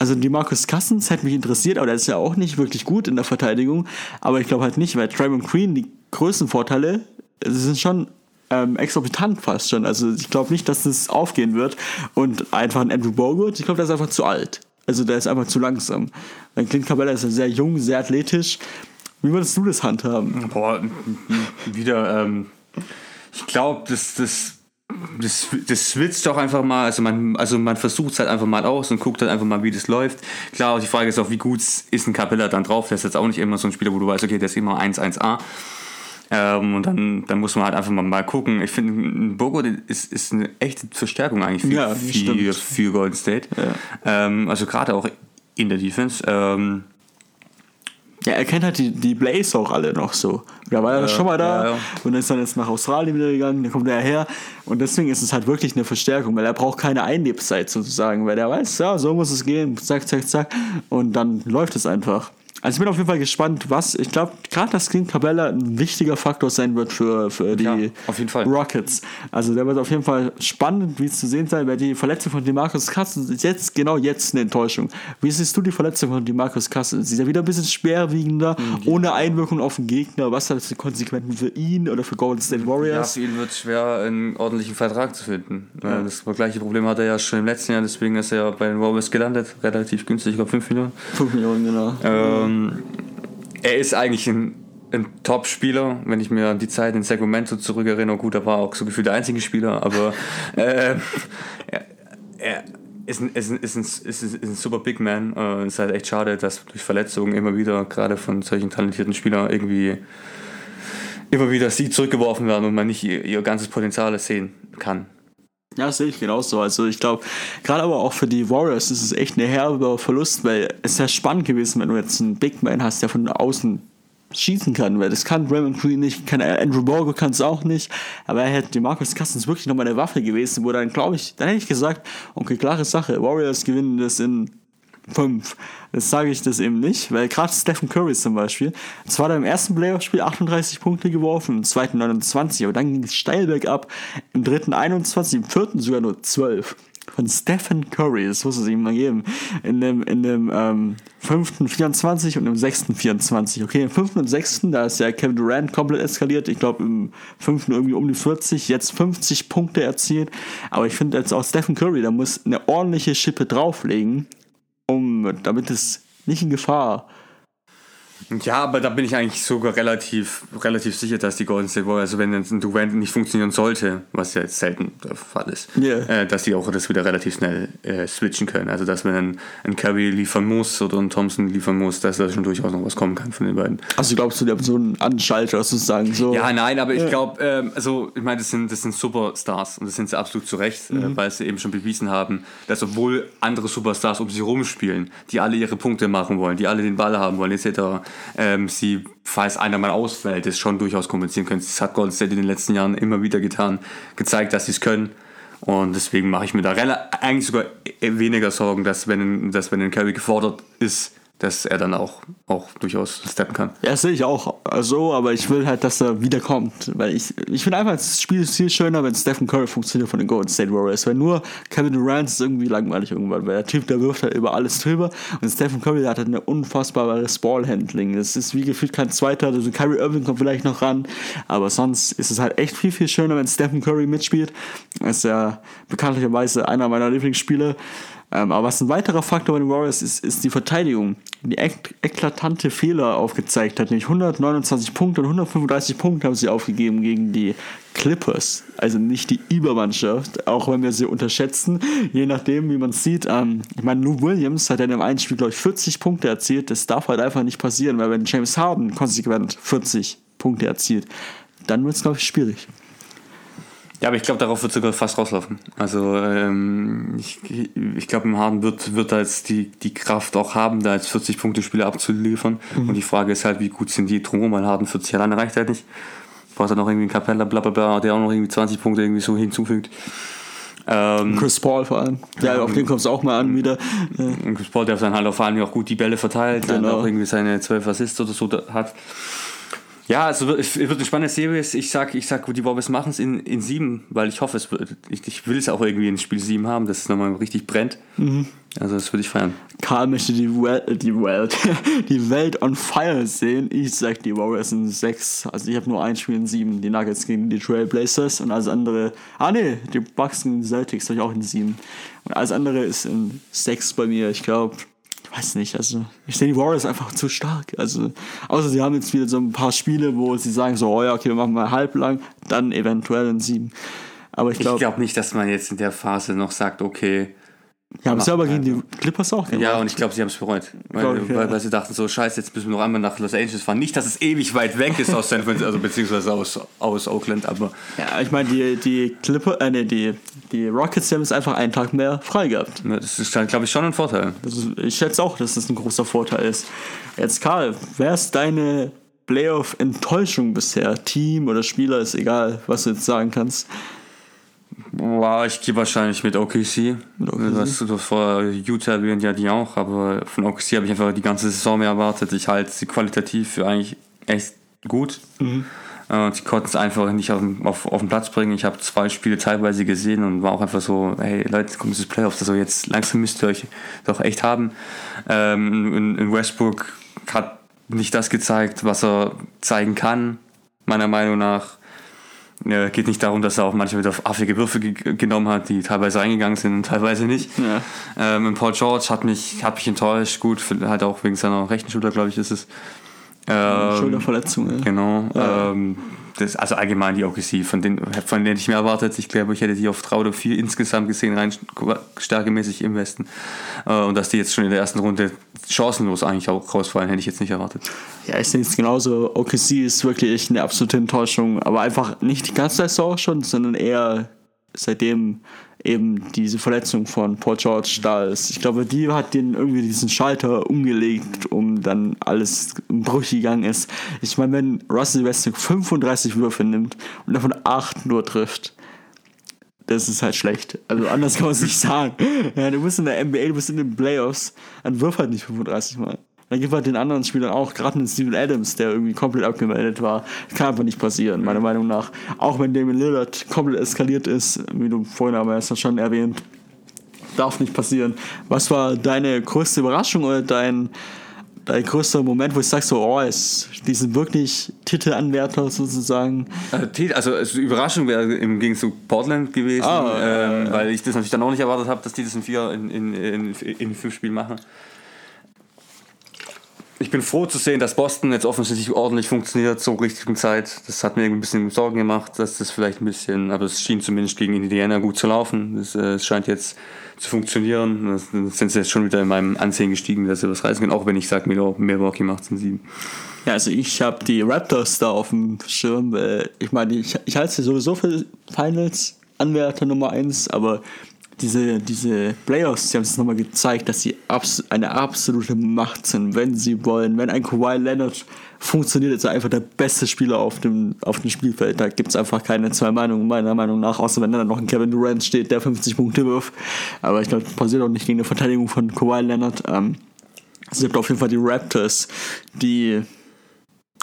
Also die Marcus Cousins hätte mich interessiert, aber der ist ja auch nicht wirklich gut in der Verteidigung. Aber ich glaube halt nicht, weil Draymond Green die größten Vorteile, sie sind schon ähm, exorbitant fast schon. Also ich glaube nicht, dass das aufgehen wird. Und einfach ein Andrew Bogut, ich glaube, der ist einfach zu alt. Also der ist einfach zu langsam. Weil Clint Cabella ist ja sehr jung, sehr athletisch. Wie würdest du das handhaben? Boah, wieder, ähm, ich glaube, das, das, das, das switcht doch einfach mal, also man, also man versucht es halt einfach mal aus und guckt halt einfach mal, wie das läuft. Klar, die Frage ist auch, wie gut ist ein Capella dann drauf? Der ist jetzt auch nicht immer so ein Spieler, wo du weißt, okay, der ist immer 1-1A. Ähm, und dann, dann muss man halt einfach mal, mal gucken. Ich finde, ein Bogo ist, ist eine echte Verstärkung eigentlich für, Ja, für, für Golden State. Ähm, also gerade auch in der Defense. Ähm, Ja, er kennt halt die, die Blaze auch alle noch so. Da war er schon mal da ja, ja. und ist dann jetzt nach Australien wieder gegangen, dann kommt er her. Und deswegen ist es halt wirklich eine Verstärkung, weil er braucht keine Einlebzeit sozusagen, weil er weiß, ja, so muss es gehen, zack, zack, zack. Und dann läuft es einfach. Also ich bin auf jeden Fall gespannt, was, ich glaube, gerade dass Clint Cabella ein wichtiger Faktor sein wird für, für die Ja. Rockets. Also der wird auf jeden Fall spannend, wie es zu sehen sein, weil die Verletzung von DeMarcus Cousins ist jetzt, genau jetzt eine Enttäuschung. Wie siehst du die Verletzung von DeMarcus Cousins? Sie ist ja wieder ein bisschen schwerwiegender, Mhm. ohne Einwirkung auf den Gegner. Was hat das für Konsequenzen für ihn oder für Golden State Ja, Warriors? für ihn wird es schwer, einen ordentlichen Vertrag zu finden. Äh, Das gleiche Problem hat er ja schon im letzten Jahr, deswegen ist er bei den Warriors gelandet, relativ günstig, ich glaube 5 Millionen. 5 Millionen, genau. Ähm, er ist eigentlich ein, ein Top-Spieler, wenn ich mir an die Zeit in Sacramento zurückerinnere. Gut, er war auch so gefühlt der einzige Spieler, aber äh, er, er ist ein, ist, ein, ist, ein, ist, ein, ist ein super Big Man. Äh, es ist halt echt schade, dass durch Verletzungen immer wieder, gerade von solchen talentierten Spielern, irgendwie immer wieder sie zurückgeworfen werden und man nicht ihr, ihr ganzes Potenzial sehen kann. Ja, sehe ich genauso. Also ich glaube, gerade aber auch für die Warriors ist es echt eine herbe Verlust, weil es ja spannend gewesen, wenn du jetzt einen Big Man hast, der von außen schießen kann, weil das kann Raymond Green nicht, kann Andrew Borgo kann es auch nicht, aber er hätte Marcus Cousins wirklich nochmal eine Waffe gewesen, wo dann glaube ich, dann hätte ich gesagt, okay, klare Sache, Warriors gewinnen das in fünf. Das sage ich das eben nicht, weil gerade Stephen Curry zum Beispiel, zwar hat er im ersten Playoff-Spiel 38 Punkte geworfen, im zweiten 29, aber dann ging es steil bergab, im dritten 21, im vierten sogar nur 12. Von Stephen Curry, das muss es ihm mal geben. In dem, in dem ähm, fünften 24 und im sechsten 24. Okay, im fünften und sechsten, da ist ja Kevin Durant komplett eskaliert. Ich glaube, im fünften irgendwie um die 40, jetzt 50 Punkte erzielt. Aber ich finde jetzt auch Stephen Curry, da muss eine ordentliche Schippe drauflegen, um, damit es nicht in Gefahr. Ja, aber da bin ich eigentlich sogar relativ, relativ sicher, dass die Golden State Warriors, also wenn ein Durant nicht funktionieren sollte, was ja jetzt selten der Fall ist, Yeah. äh, dass die auch das wieder relativ schnell äh, switchen können. Also dass wenn ein, ein Curry liefern muss oder ein Thompson liefern muss, dass da schon durchaus noch was kommen kann von den beiden. Also glaubst du, die haben so einen Anschalter sozusagen? So. Ja, nein, aber ich glaube, ähm, also ich meine, das sind, das sind Superstars und das sind sie absolut zu Recht, äh, weil sie eben schon bewiesen haben, dass obwohl andere Superstars um sie rumspielen, die alle ihre Punkte machen wollen, die alle den Ball haben wollen, etc., ähm, sie, falls einer mal ausfällt, das schon durchaus kompensieren können. Das hat Golden State in den letzten Jahren immer wieder getan, gezeigt, dass sie es können. Und deswegen mache ich mir da eigentlich sogar e- weniger Sorgen, dass wenn, dass wenn ein Curry gefordert ist, dass er dann auch, auch durchaus steppen kann. Ja, das sehe ich auch so, aber ich will halt, dass er wiederkommt. Weil ich, ich finde einfach, das Spiel ist viel schöner, wenn Stephen Curry funktioniert von den Golden State Warriors. Weil nur Kevin Durant ist irgendwie langweilig irgendwann, weil der Typ, der wirft halt über alles drüber. Und Stephen Curry der hat halt eine unfassbares Ballhandling. Das ist wie gefühlt kein zweiter. Also Kyrie Irving kommt vielleicht noch ran, aber sonst ist es halt echt viel, viel schöner, wenn Stephen Curry mitspielt. Ist ja bekanntlicherweise einer meiner Lieblingsspieler. Ähm, aber was ein weiterer Faktor bei den Warriors ist, ist die Verteidigung, die ek eklatante Fehler aufgezeigt hat. Nämlich 129 Punkte und 135 Punkte haben sie aufgegeben gegen die Clippers. Also nicht die Übermannschaft, auch wenn wir sie unterschätzen. Je nachdem, wie man sieht. Ähm, ich meine, Lou Williams hat ja in dem einen Spiel, glaube ich, 40 Punkte erzielt. Das darf halt einfach nicht passieren, weil wenn James Harden konsequent 40 Punkte erzielt, dann wird es, glaube ich, schwierig. Ja, aber ich glaube, darauf wird sogar fast rauslaufen. Also ähm, ich, ich glaube, im Harden wird, wird da jetzt die, die Kraft auch haben, da jetzt 40-Punkte-Spiele abzuliefern. Und die Frage ist halt, wie gut sind die drumherum, weil Harden 40 alleine reicht halt nicht. Braucht er noch irgendwie einen Capella, bla bla bla, der auch noch irgendwie 20 Punkte irgendwie so hinzufügt. Ähm, Chris Paul vor allem. Ja, auf den kommt es auch mal an wieder. Chris Paul, der dann halt vor allem auch gut die Bälle verteilt, dann Genau. auch irgendwie seine 12 Assists oder so hat. Ja, also wird- es wird eine spannende Series. Ich sag, ich sag, die Warriors machen es in, in sieben, weil ich hoffe, es wird, ich, ich will es auch irgendwie in Spiel 7 haben, dass es nochmal richtig brennt. Also das würde ich feiern. Karl möchte die Welt, die Welt, die Welt on fire sehen. Ich sag, die Warriors sind sechs. Also ich habe nur ein Spiel in sieben. Die Nuggets gegen die Trailblazers und alles andere. Ah nee, die Bucks gegen die Celtics habe ich auch in sieben. Und alles andere ist in sechs bei mir. Ich glaube, weiß nicht. Also ich sehe die Warriors einfach zu stark. Also außer sie haben jetzt wieder so ein paar Spiele, wo sie sagen so, oh ja, okay, wir machen mal halblang, dann eventuell in sieben. Aber ich Ich glaube, glaube nicht, dass man jetzt in der Phase noch sagt, okay. Ja, aber gegen die Clippers auch gemacht. Ja, und ich glaube, sie haben es bereut. Weil, ich, ja. weil, weil sie dachten so, scheiße, jetzt müssen wir noch einmal nach Los Angeles fahren. Nicht, dass es ewig weit weg ist aus San Francisco, also beziehungsweise aus, aus Oakland, aber Ja, ich meine, die, die Clipper, äh, nee, die, die Rockets haben es einfach einen Tag mehr frei gehabt. das ist, glaube ich, schon ein Vorteil. Ist, ich schätze auch, dass das ein großer Vorteil ist. Jetzt, Karl, wer ist deine Playoff-Enttäuschung bisher? Team oder Spieler, ist egal, was du jetzt sagen kannst. Boah, ich gehe wahrscheinlich mit OKC. Das, das vor Utah erwähnt ja die auch, aber von OKC habe ich einfach die ganze Saison mehr erwartet. Ich halte sie qualitativ für eigentlich echt gut. Mhm. Und sie konnten es einfach nicht auf, auf, auf den Platz bringen. Ich habe zwei Spiele teilweise gesehen und war auch einfach so, hey Leute, kommt dieses Playoffs, also jetzt langsam müsst ihr euch doch echt haben. Ähm, in, in Westbrook hat nicht das gezeigt, was er zeigen kann, meiner Meinung nach. Ja, geht nicht darum, dass er auch manchmal wieder affige Würfe ge genommen hat, die teilweise reingegangen sind und teilweise nicht. Ja. Ähm, Paul George hat mich, hat mich enttäuscht, gut, halt auch wegen seiner rechten Schulter, glaube ich, ist es. Ähm, Schulterverletzung, ja. Genau. Ja. Ähm, das, also allgemein die OKC, von denen, von denen ich mehr erwartet. Ich glaube, ich hätte die auf 3 oder 4 insgesamt gesehen, rein stärkemäßig im Westen. Äh, und dass die jetzt schon in der ersten Runde chancenlos eigentlich auch rausfallen, hätte ich jetzt nicht erwartet. Ja, ich denke es genauso. OKC ist wirklich eine absolute Enttäuschung, aber einfach nicht die ganze Saison schon, sondern eher seitdem eben diese Verletzung von Paul George da ist. Ich glaube, die hat den irgendwie diesen Schalter umgelegt, um dann alles im Bruch gegangen ist. Ich meine, wenn Russell Westbrook 35 Würfe nimmt und davon 8 nur trifft, das ist halt schlecht. Also anders kann man es nicht sagen. Ja, du bist in der NBA, du bist in den Playoffs, dann wirf halt nicht 35 Mal. Dann gibt halt den anderen Spielern auch, gerade den Steven Adams, der irgendwie komplett abgemeldet war. Kann einfach nicht passieren, meiner Meinung nach. Auch wenn Damon Lillard komplett eskaliert ist, wie du vorhin aber erst schon erwähnt, darf nicht passieren. Was war deine größte Überraschung oder dein, dein größter Moment, wo ich sag so, oh, es, die sind wirklich Titelanwärter sozusagen? Äh, also, also Überraschung wäre im Gegensatz zu Portland gewesen, ah, ähm, äh, weil ich das natürlich dann auch nicht erwartet habe, dass die das in vier, in, in, in, in fünf Spielen machen ich bin froh zu sehen, dass Boston jetzt offensichtlich ordentlich funktioniert zur richtigen Zeit. Das hat mir ein bisschen Sorgen gemacht, dass das vielleicht ein bisschen, aber es schien zumindest gegen Indiana gut zu laufen. Es, äh, scheint jetzt zu funktionieren. Dann sind sie jetzt schon wieder in meinem Ansehen gestiegen, dass sie was reißen können, auch wenn ich sage, Milwaukee macht es in sieben. Ja, also ich habe die Raptors da auf dem Schirm. Ich meine, ich, ich halte sie sowieso für Finals-Anwärter Nummer 1, aber diese, diese Playoffs, die haben es nochmal gezeigt, dass sie abs eine absolute Macht sind, wenn sie wollen. Wenn ein Kawhi Leonard funktioniert, ist er einfach der beste Spieler auf dem, auf dem Spielfeld. Da gibt es einfach keine zwei Meinungen, meiner Meinung nach, außer wenn dann noch ein Kevin Durant steht, der 50 Punkte wirft. Aber ich glaube, das passiert auch nicht gegen eine Verteidigung von Kawhi Leonard. Ähm, es gibt auf jeden Fall die Raptors, die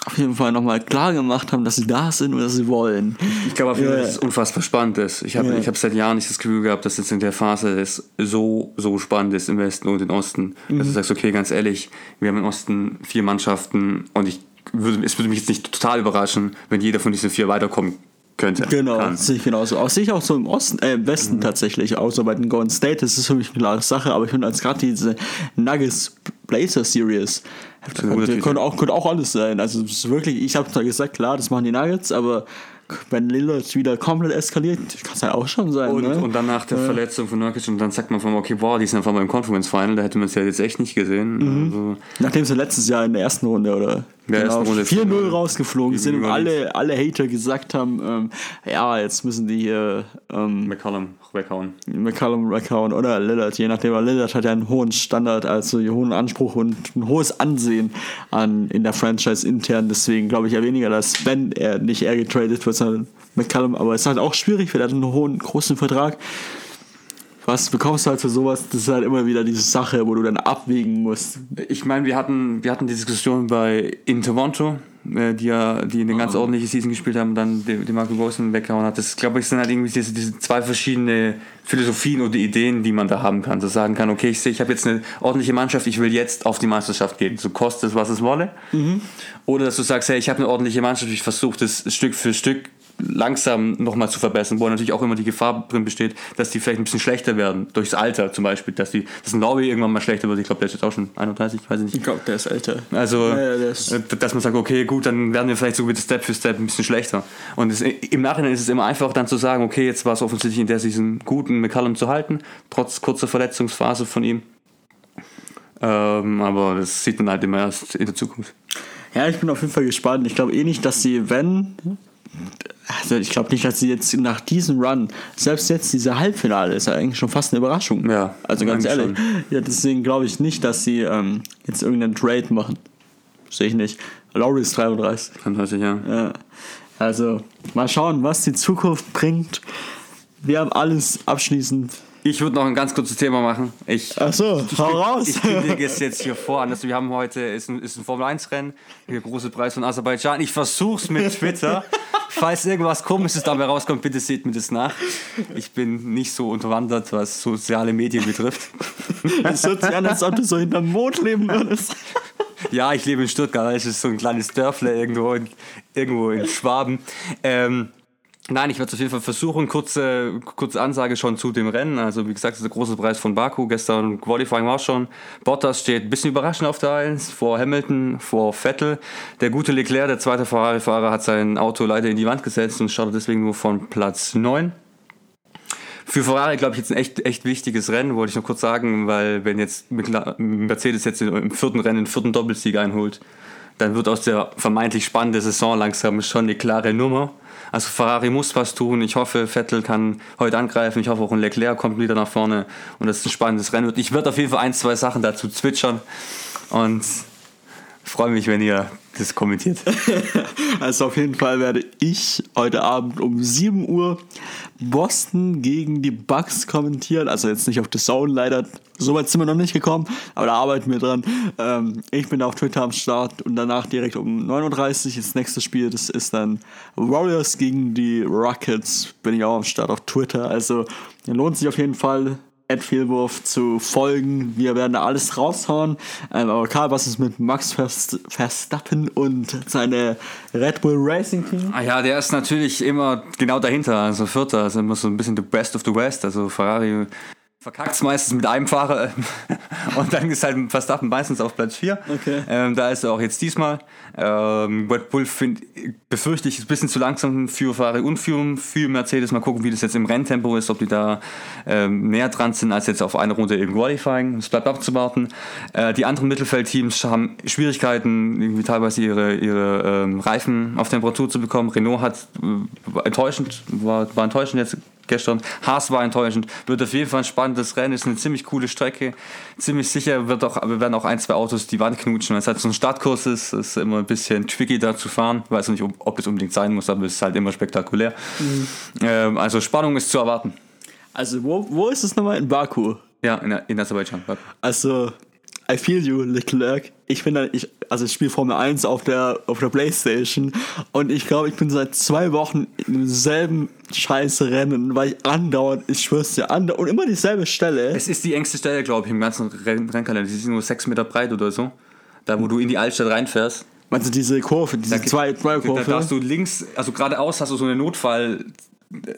auf jeden Fall nochmal klar gemacht haben, dass sie da sind und dass sie wollen. Ich glaube auf jeden Fall, dass es unfassbar spannend ist. Ich habe ja. hab seit Jahren nicht das Gefühl gehabt, dass jetzt in der Phase es so, so spannend ist im Westen und im Osten. Mhm. Dass du sagst, okay, ganz ehrlich, wir haben im Osten vier Mannschaften und ich würde, es würde mich jetzt nicht total überraschen, wenn jeder von diesen vier weiterkommen könnte. Genau, sehe ich genauso. Auch sehe ich auch so im Osten, äh, im Westen mhm. tatsächlich, außer bei den Golden State, das ist für mich eine klare Sache, aber ich finde als gerade diese Nuggets Blazer Series, könnte, könnte, auch, könnte auch alles sein. Also es ist wirklich, ich habe zwar gesagt, klar, das machen die Nuggets, aber wenn Lillard wieder komplett eskaliert, kann es halt auch schon sein. Und, ne? und dann nach der ja. Verletzung von Nurkic und dann sagt man von, okay, boah, die sind einfach beim Conference Final, da hätte man es ja jetzt echt nicht gesehen. Mhm. Also Nachdem sie letztes Jahr in der ersten Runde oder genau, 4-0 rausgeflogen. Sind und alle, alle Hater gesagt haben, ähm, ja, jetzt müssen die hier ähm, McCollum weghauen. McCollum weghauen oder Lillard, je nachdem, weil Lillard hat ja einen hohen Standard, also einen hohen Anspruch und ein hohes Ansehen an, in der Franchise intern, deswegen glaube ich ja weniger, dass wenn er nicht er getradet wird, sondern McCollum, aber es ist halt auch schwierig, weil er hat einen hohen, großen Vertrag was bekommst du halt für sowas? Das ist halt immer wieder diese Sache, wo du dann abwägen musst. Ich meine, wir hatten, wir hatten die Diskussion bei in Toronto, äh, die ja, die eine ganz oh. ordentliche Season gespielt haben, dann den, den Marco Rosen weggehauen hat. Das glaube ich sind halt irgendwie diese, diese zwei verschiedene Philosophien oder Ideen, die man da haben kann. So sagen kann, okay, ich sehe, ich habe jetzt eine ordentliche Mannschaft, ich will jetzt auf die Meisterschaft gehen. So kostet es, was es wolle. Mhm. Oder dass du sagst, hey, ich habe eine ordentliche Mannschaft, ich versuche das Stück für Stück langsam nochmal zu verbessern, wo natürlich auch immer die Gefahr drin besteht, dass die vielleicht ein bisschen schlechter werden, durchs Alter zum Beispiel, dass, die, dass ein Lobby irgendwann mal schlechter wird. Ich glaube, der ist jetzt auch schon 31, weiß ich nicht. Ich glaube, der ist älter. Also, ja, ja, ist äh, dass man sagt, okay, gut, dann werden wir vielleicht so wieder Step für Step ein bisschen schlechter. Und es, im Nachhinein ist es immer einfach dann zu sagen, okay, jetzt war es offensichtlich in der Season gut, einen McCallum zu halten, trotz kurzer Verletzungsphase von ihm. Ähm, aber das sieht man halt immer erst in der Zukunft. Ja, ich bin auf jeden Fall gespannt. Ich glaube eh nicht, dass sie, wenn also ich glaube nicht, dass sie jetzt nach diesem Run, selbst jetzt diese Halbfinale ist ja eigentlich schon fast eine Überraschung. Ja. Also ganz ehrlich. Schon. Ja, deswegen glaube ich nicht, dass sie ähm, jetzt irgendeinen Trade machen. Sehe ich nicht. Laurie ist 33. 33, ja. ja. Also mal schauen, was die Zukunft bringt. wir haben alles abschließend. Ich würde noch ein ganz kurzes Thema machen. Ich, Ach so, ich, hau raus. Ich kündige es jetzt hier vor an. Also wir haben heute, ist ein, ist ein Formel-1-Rennen, der große Preis von Aserbaidschan. Ich versuch's mit Twitter. Falls irgendwas Komisches dabei rauskommt, bitte seht mir das nach. Ich bin nicht so unterwandert, was soziale Medien betrifft. Es hört sich an, als ob du so hinterm Mond leben würdest. Ja, ich lebe in Stuttgart, das ist so ein kleines Dörfler irgendwo in, irgendwo in Schwaben. Ähm, Nein, ich werde es auf jeden Fall versuchen. Kurze, kurze Ansage schon zu dem Rennen. Also wie gesagt, das ist der große Preis von Baku. Gestern Qualifying war schon. Bottas steht ein bisschen überraschend auf der 1 vor Hamilton, vor Vettel. Der gute Leclerc, der zweite Ferrari-Fahrer, hat sein Auto leider in die Wand gesetzt und startet deswegen nur von Platz 9. Für Ferrari, glaube ich, jetzt ein echt, echt wichtiges Rennen, wollte ich noch kurz sagen, weil wenn jetzt Mercedes jetzt im vierten Rennen den vierten Doppelsieg einholt, dann wird aus der vermeintlich spannenden Saison langsam schon eine klare Nummer. Also Ferrari muss was tun. Ich hoffe, Vettel kann heute angreifen. Ich hoffe auch ein Leclerc kommt wieder nach vorne und das ist ein spannendes Rennen wird. Ich werde auf jeden Fall ein, zwei Sachen dazu zwitschern und freue mich, wenn ihr das kommentiert. Also auf jeden Fall werde ich heute Abend um 7 Uhr Boston gegen die Bucks kommentieren. Also jetzt nicht auf The Zone leider. So weit sind wir noch nicht gekommen, aber da arbeiten wir dran. Ähm, ich bin auf Twitter am Start und danach direkt um 9.30 Uhr das nächste Spiel. Das ist dann Warriors gegen die Rockets. Bin ich auch am Start auf Twitter. Also lohnt sich auf jeden Fall Fehlwurf zu folgen. Wir werden da alles raushauen. Ähm, aber Karl, was ist mit Max Verstappen und seine Red Bull Racing Team? Ah ja, der ist natürlich immer genau dahinter, also Vierter, also immer so ein bisschen the best of the West. Also Ferrari verkackt es meistens mit einem Fahrer und dann ist halt Verstappen meistens auf Platz 4. Okay. Ähm, da ist er auch jetzt diesmal. Ähm, Red Bull find, befürchte ich ist ein bisschen zu langsam für Ferrari und für, für Mercedes. Mal gucken, wie das jetzt im Renntempo ist, ob die da ähm, näher dran sind als jetzt auf eine Runde im Qualifying. Es bleibt abzuwarten. Äh, die anderen Mittelfeldteams haben Schwierigkeiten, irgendwie teilweise ihre, ihre ähm, Reifen auf Temperatur zu bekommen. Renault hat äh, enttäuschend, war, war enttäuschend jetzt gestern. Haas war enttäuschend. Wird auf jeden Fall ein spannendes Rennen. Ist eine ziemlich coole Strecke. Ziemlich sicher wird auch, wir werden auch ein, zwei Autos die Wand knutschen. Weil es halt so ein Startkurs ist, ist immer ein bisschen tricky da zu fahren. Ich weiß nicht, ob, ob es unbedingt sein muss, aber es ist halt immer spektakulär. Mhm. Ähm, also Spannung ist zu erwarten. Also wo, wo ist es nochmal? In Baku? Ja, in, in Aserbaidschan. Also I feel you, Leclerc. Ich bin dann, ich, also ich spiele Formel 1 auf der, auf der Playstation und ich glaube, ich bin seit zwei Wochen in demselben scheiß Rennen, weil ich andauernd, ich schwör's dir, andauernd und immer dieselbe Stelle. Es ist die engste Stelle, glaube ich, im ganzen Renn Rennkalender. Die ist nur sechs Meter breit oder so. Da, wo du in die Altstadt reinfährst. Meinst du diese Kurve, diese da, zwei, zwei Kurve? Da, da hast du links, also geradeaus hast du so eine Notfall-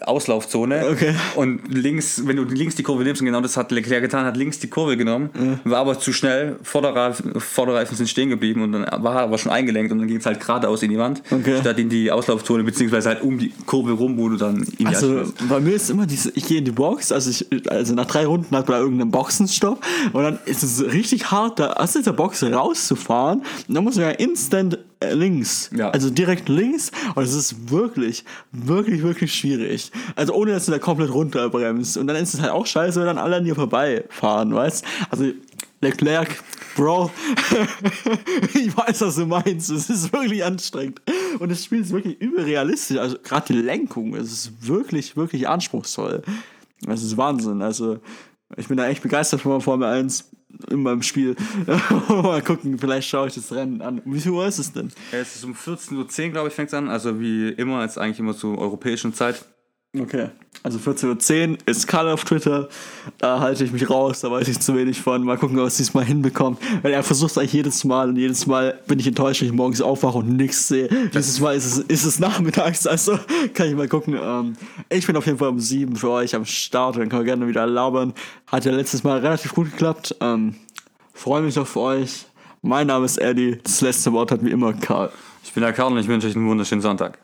Auslaufzone. Okay. Und links, wenn du links die Kurve nimmst, und genau das hat Leclerc getan, hat links die Kurve genommen, ja. war aber zu schnell, Vorderreifen, Vorderreifen sind stehen geblieben und dann war er aber schon eingelenkt und dann ging es halt geradeaus in die Wand, okay. statt in die Auslaufzone, beziehungsweise halt um die Kurve rum, wo du dann in die Also bei mir ist immer diese, ich gehe in die Box, also ich, also nach drei Runden hat man irgendeinen Boxenstopp und dann ist es richtig hart, da aus dieser Box rauszufahren und dann muss man ja instant links. Ja. Also direkt links. Und es ist wirklich, wirklich, wirklich schwierig. Also ohne, dass du da komplett runterbremst. Und dann ist es halt auch scheiße, wenn dann alle an dir vorbeifahren, weißt Also Leclerc, Bro, ich weiß, was du meinst. Es ist wirklich anstrengend. Und das Spiel ist wirklich überrealistisch. Also gerade die Lenkung, es ist wirklich, wirklich anspruchsvoll. Das ist Wahnsinn. Also ich bin da echt begeistert von Formel 1 in meinem Spiel. Mal gucken, vielleicht schaue ich das Rennen an. Wie viel Uhr ist es denn? Es ist um 14.10 Uhr, glaube ich, fängt es an. Also wie immer, ist eigentlich immer zur europäischen Zeit. Okay. Also 14.10 Uhr ist Karl auf Twitter. Da halte ich mich raus, da weiß ich zu wenig von. Mal gucken, ob es diesmal hinbekommt. Weil er versucht es eigentlich jedes Mal und jedes Mal bin ich enttäuscht, wenn ich morgens aufwache und nichts sehe. Dieses Mal ist es, ist es nachmittags, also kann ich mal gucken. Ähm, ich bin auf jeden Fall um 7 für euch am Start, dann können wir gerne wieder labern. Hat ja letztes Mal relativ gut geklappt. Ähm, Freue mich auf euch. Mein Name ist Eddie. Das letzte Wort hat wie immer Karl. Ich bin der Karl und ich wünsche euch einen wunderschönen Sonntag.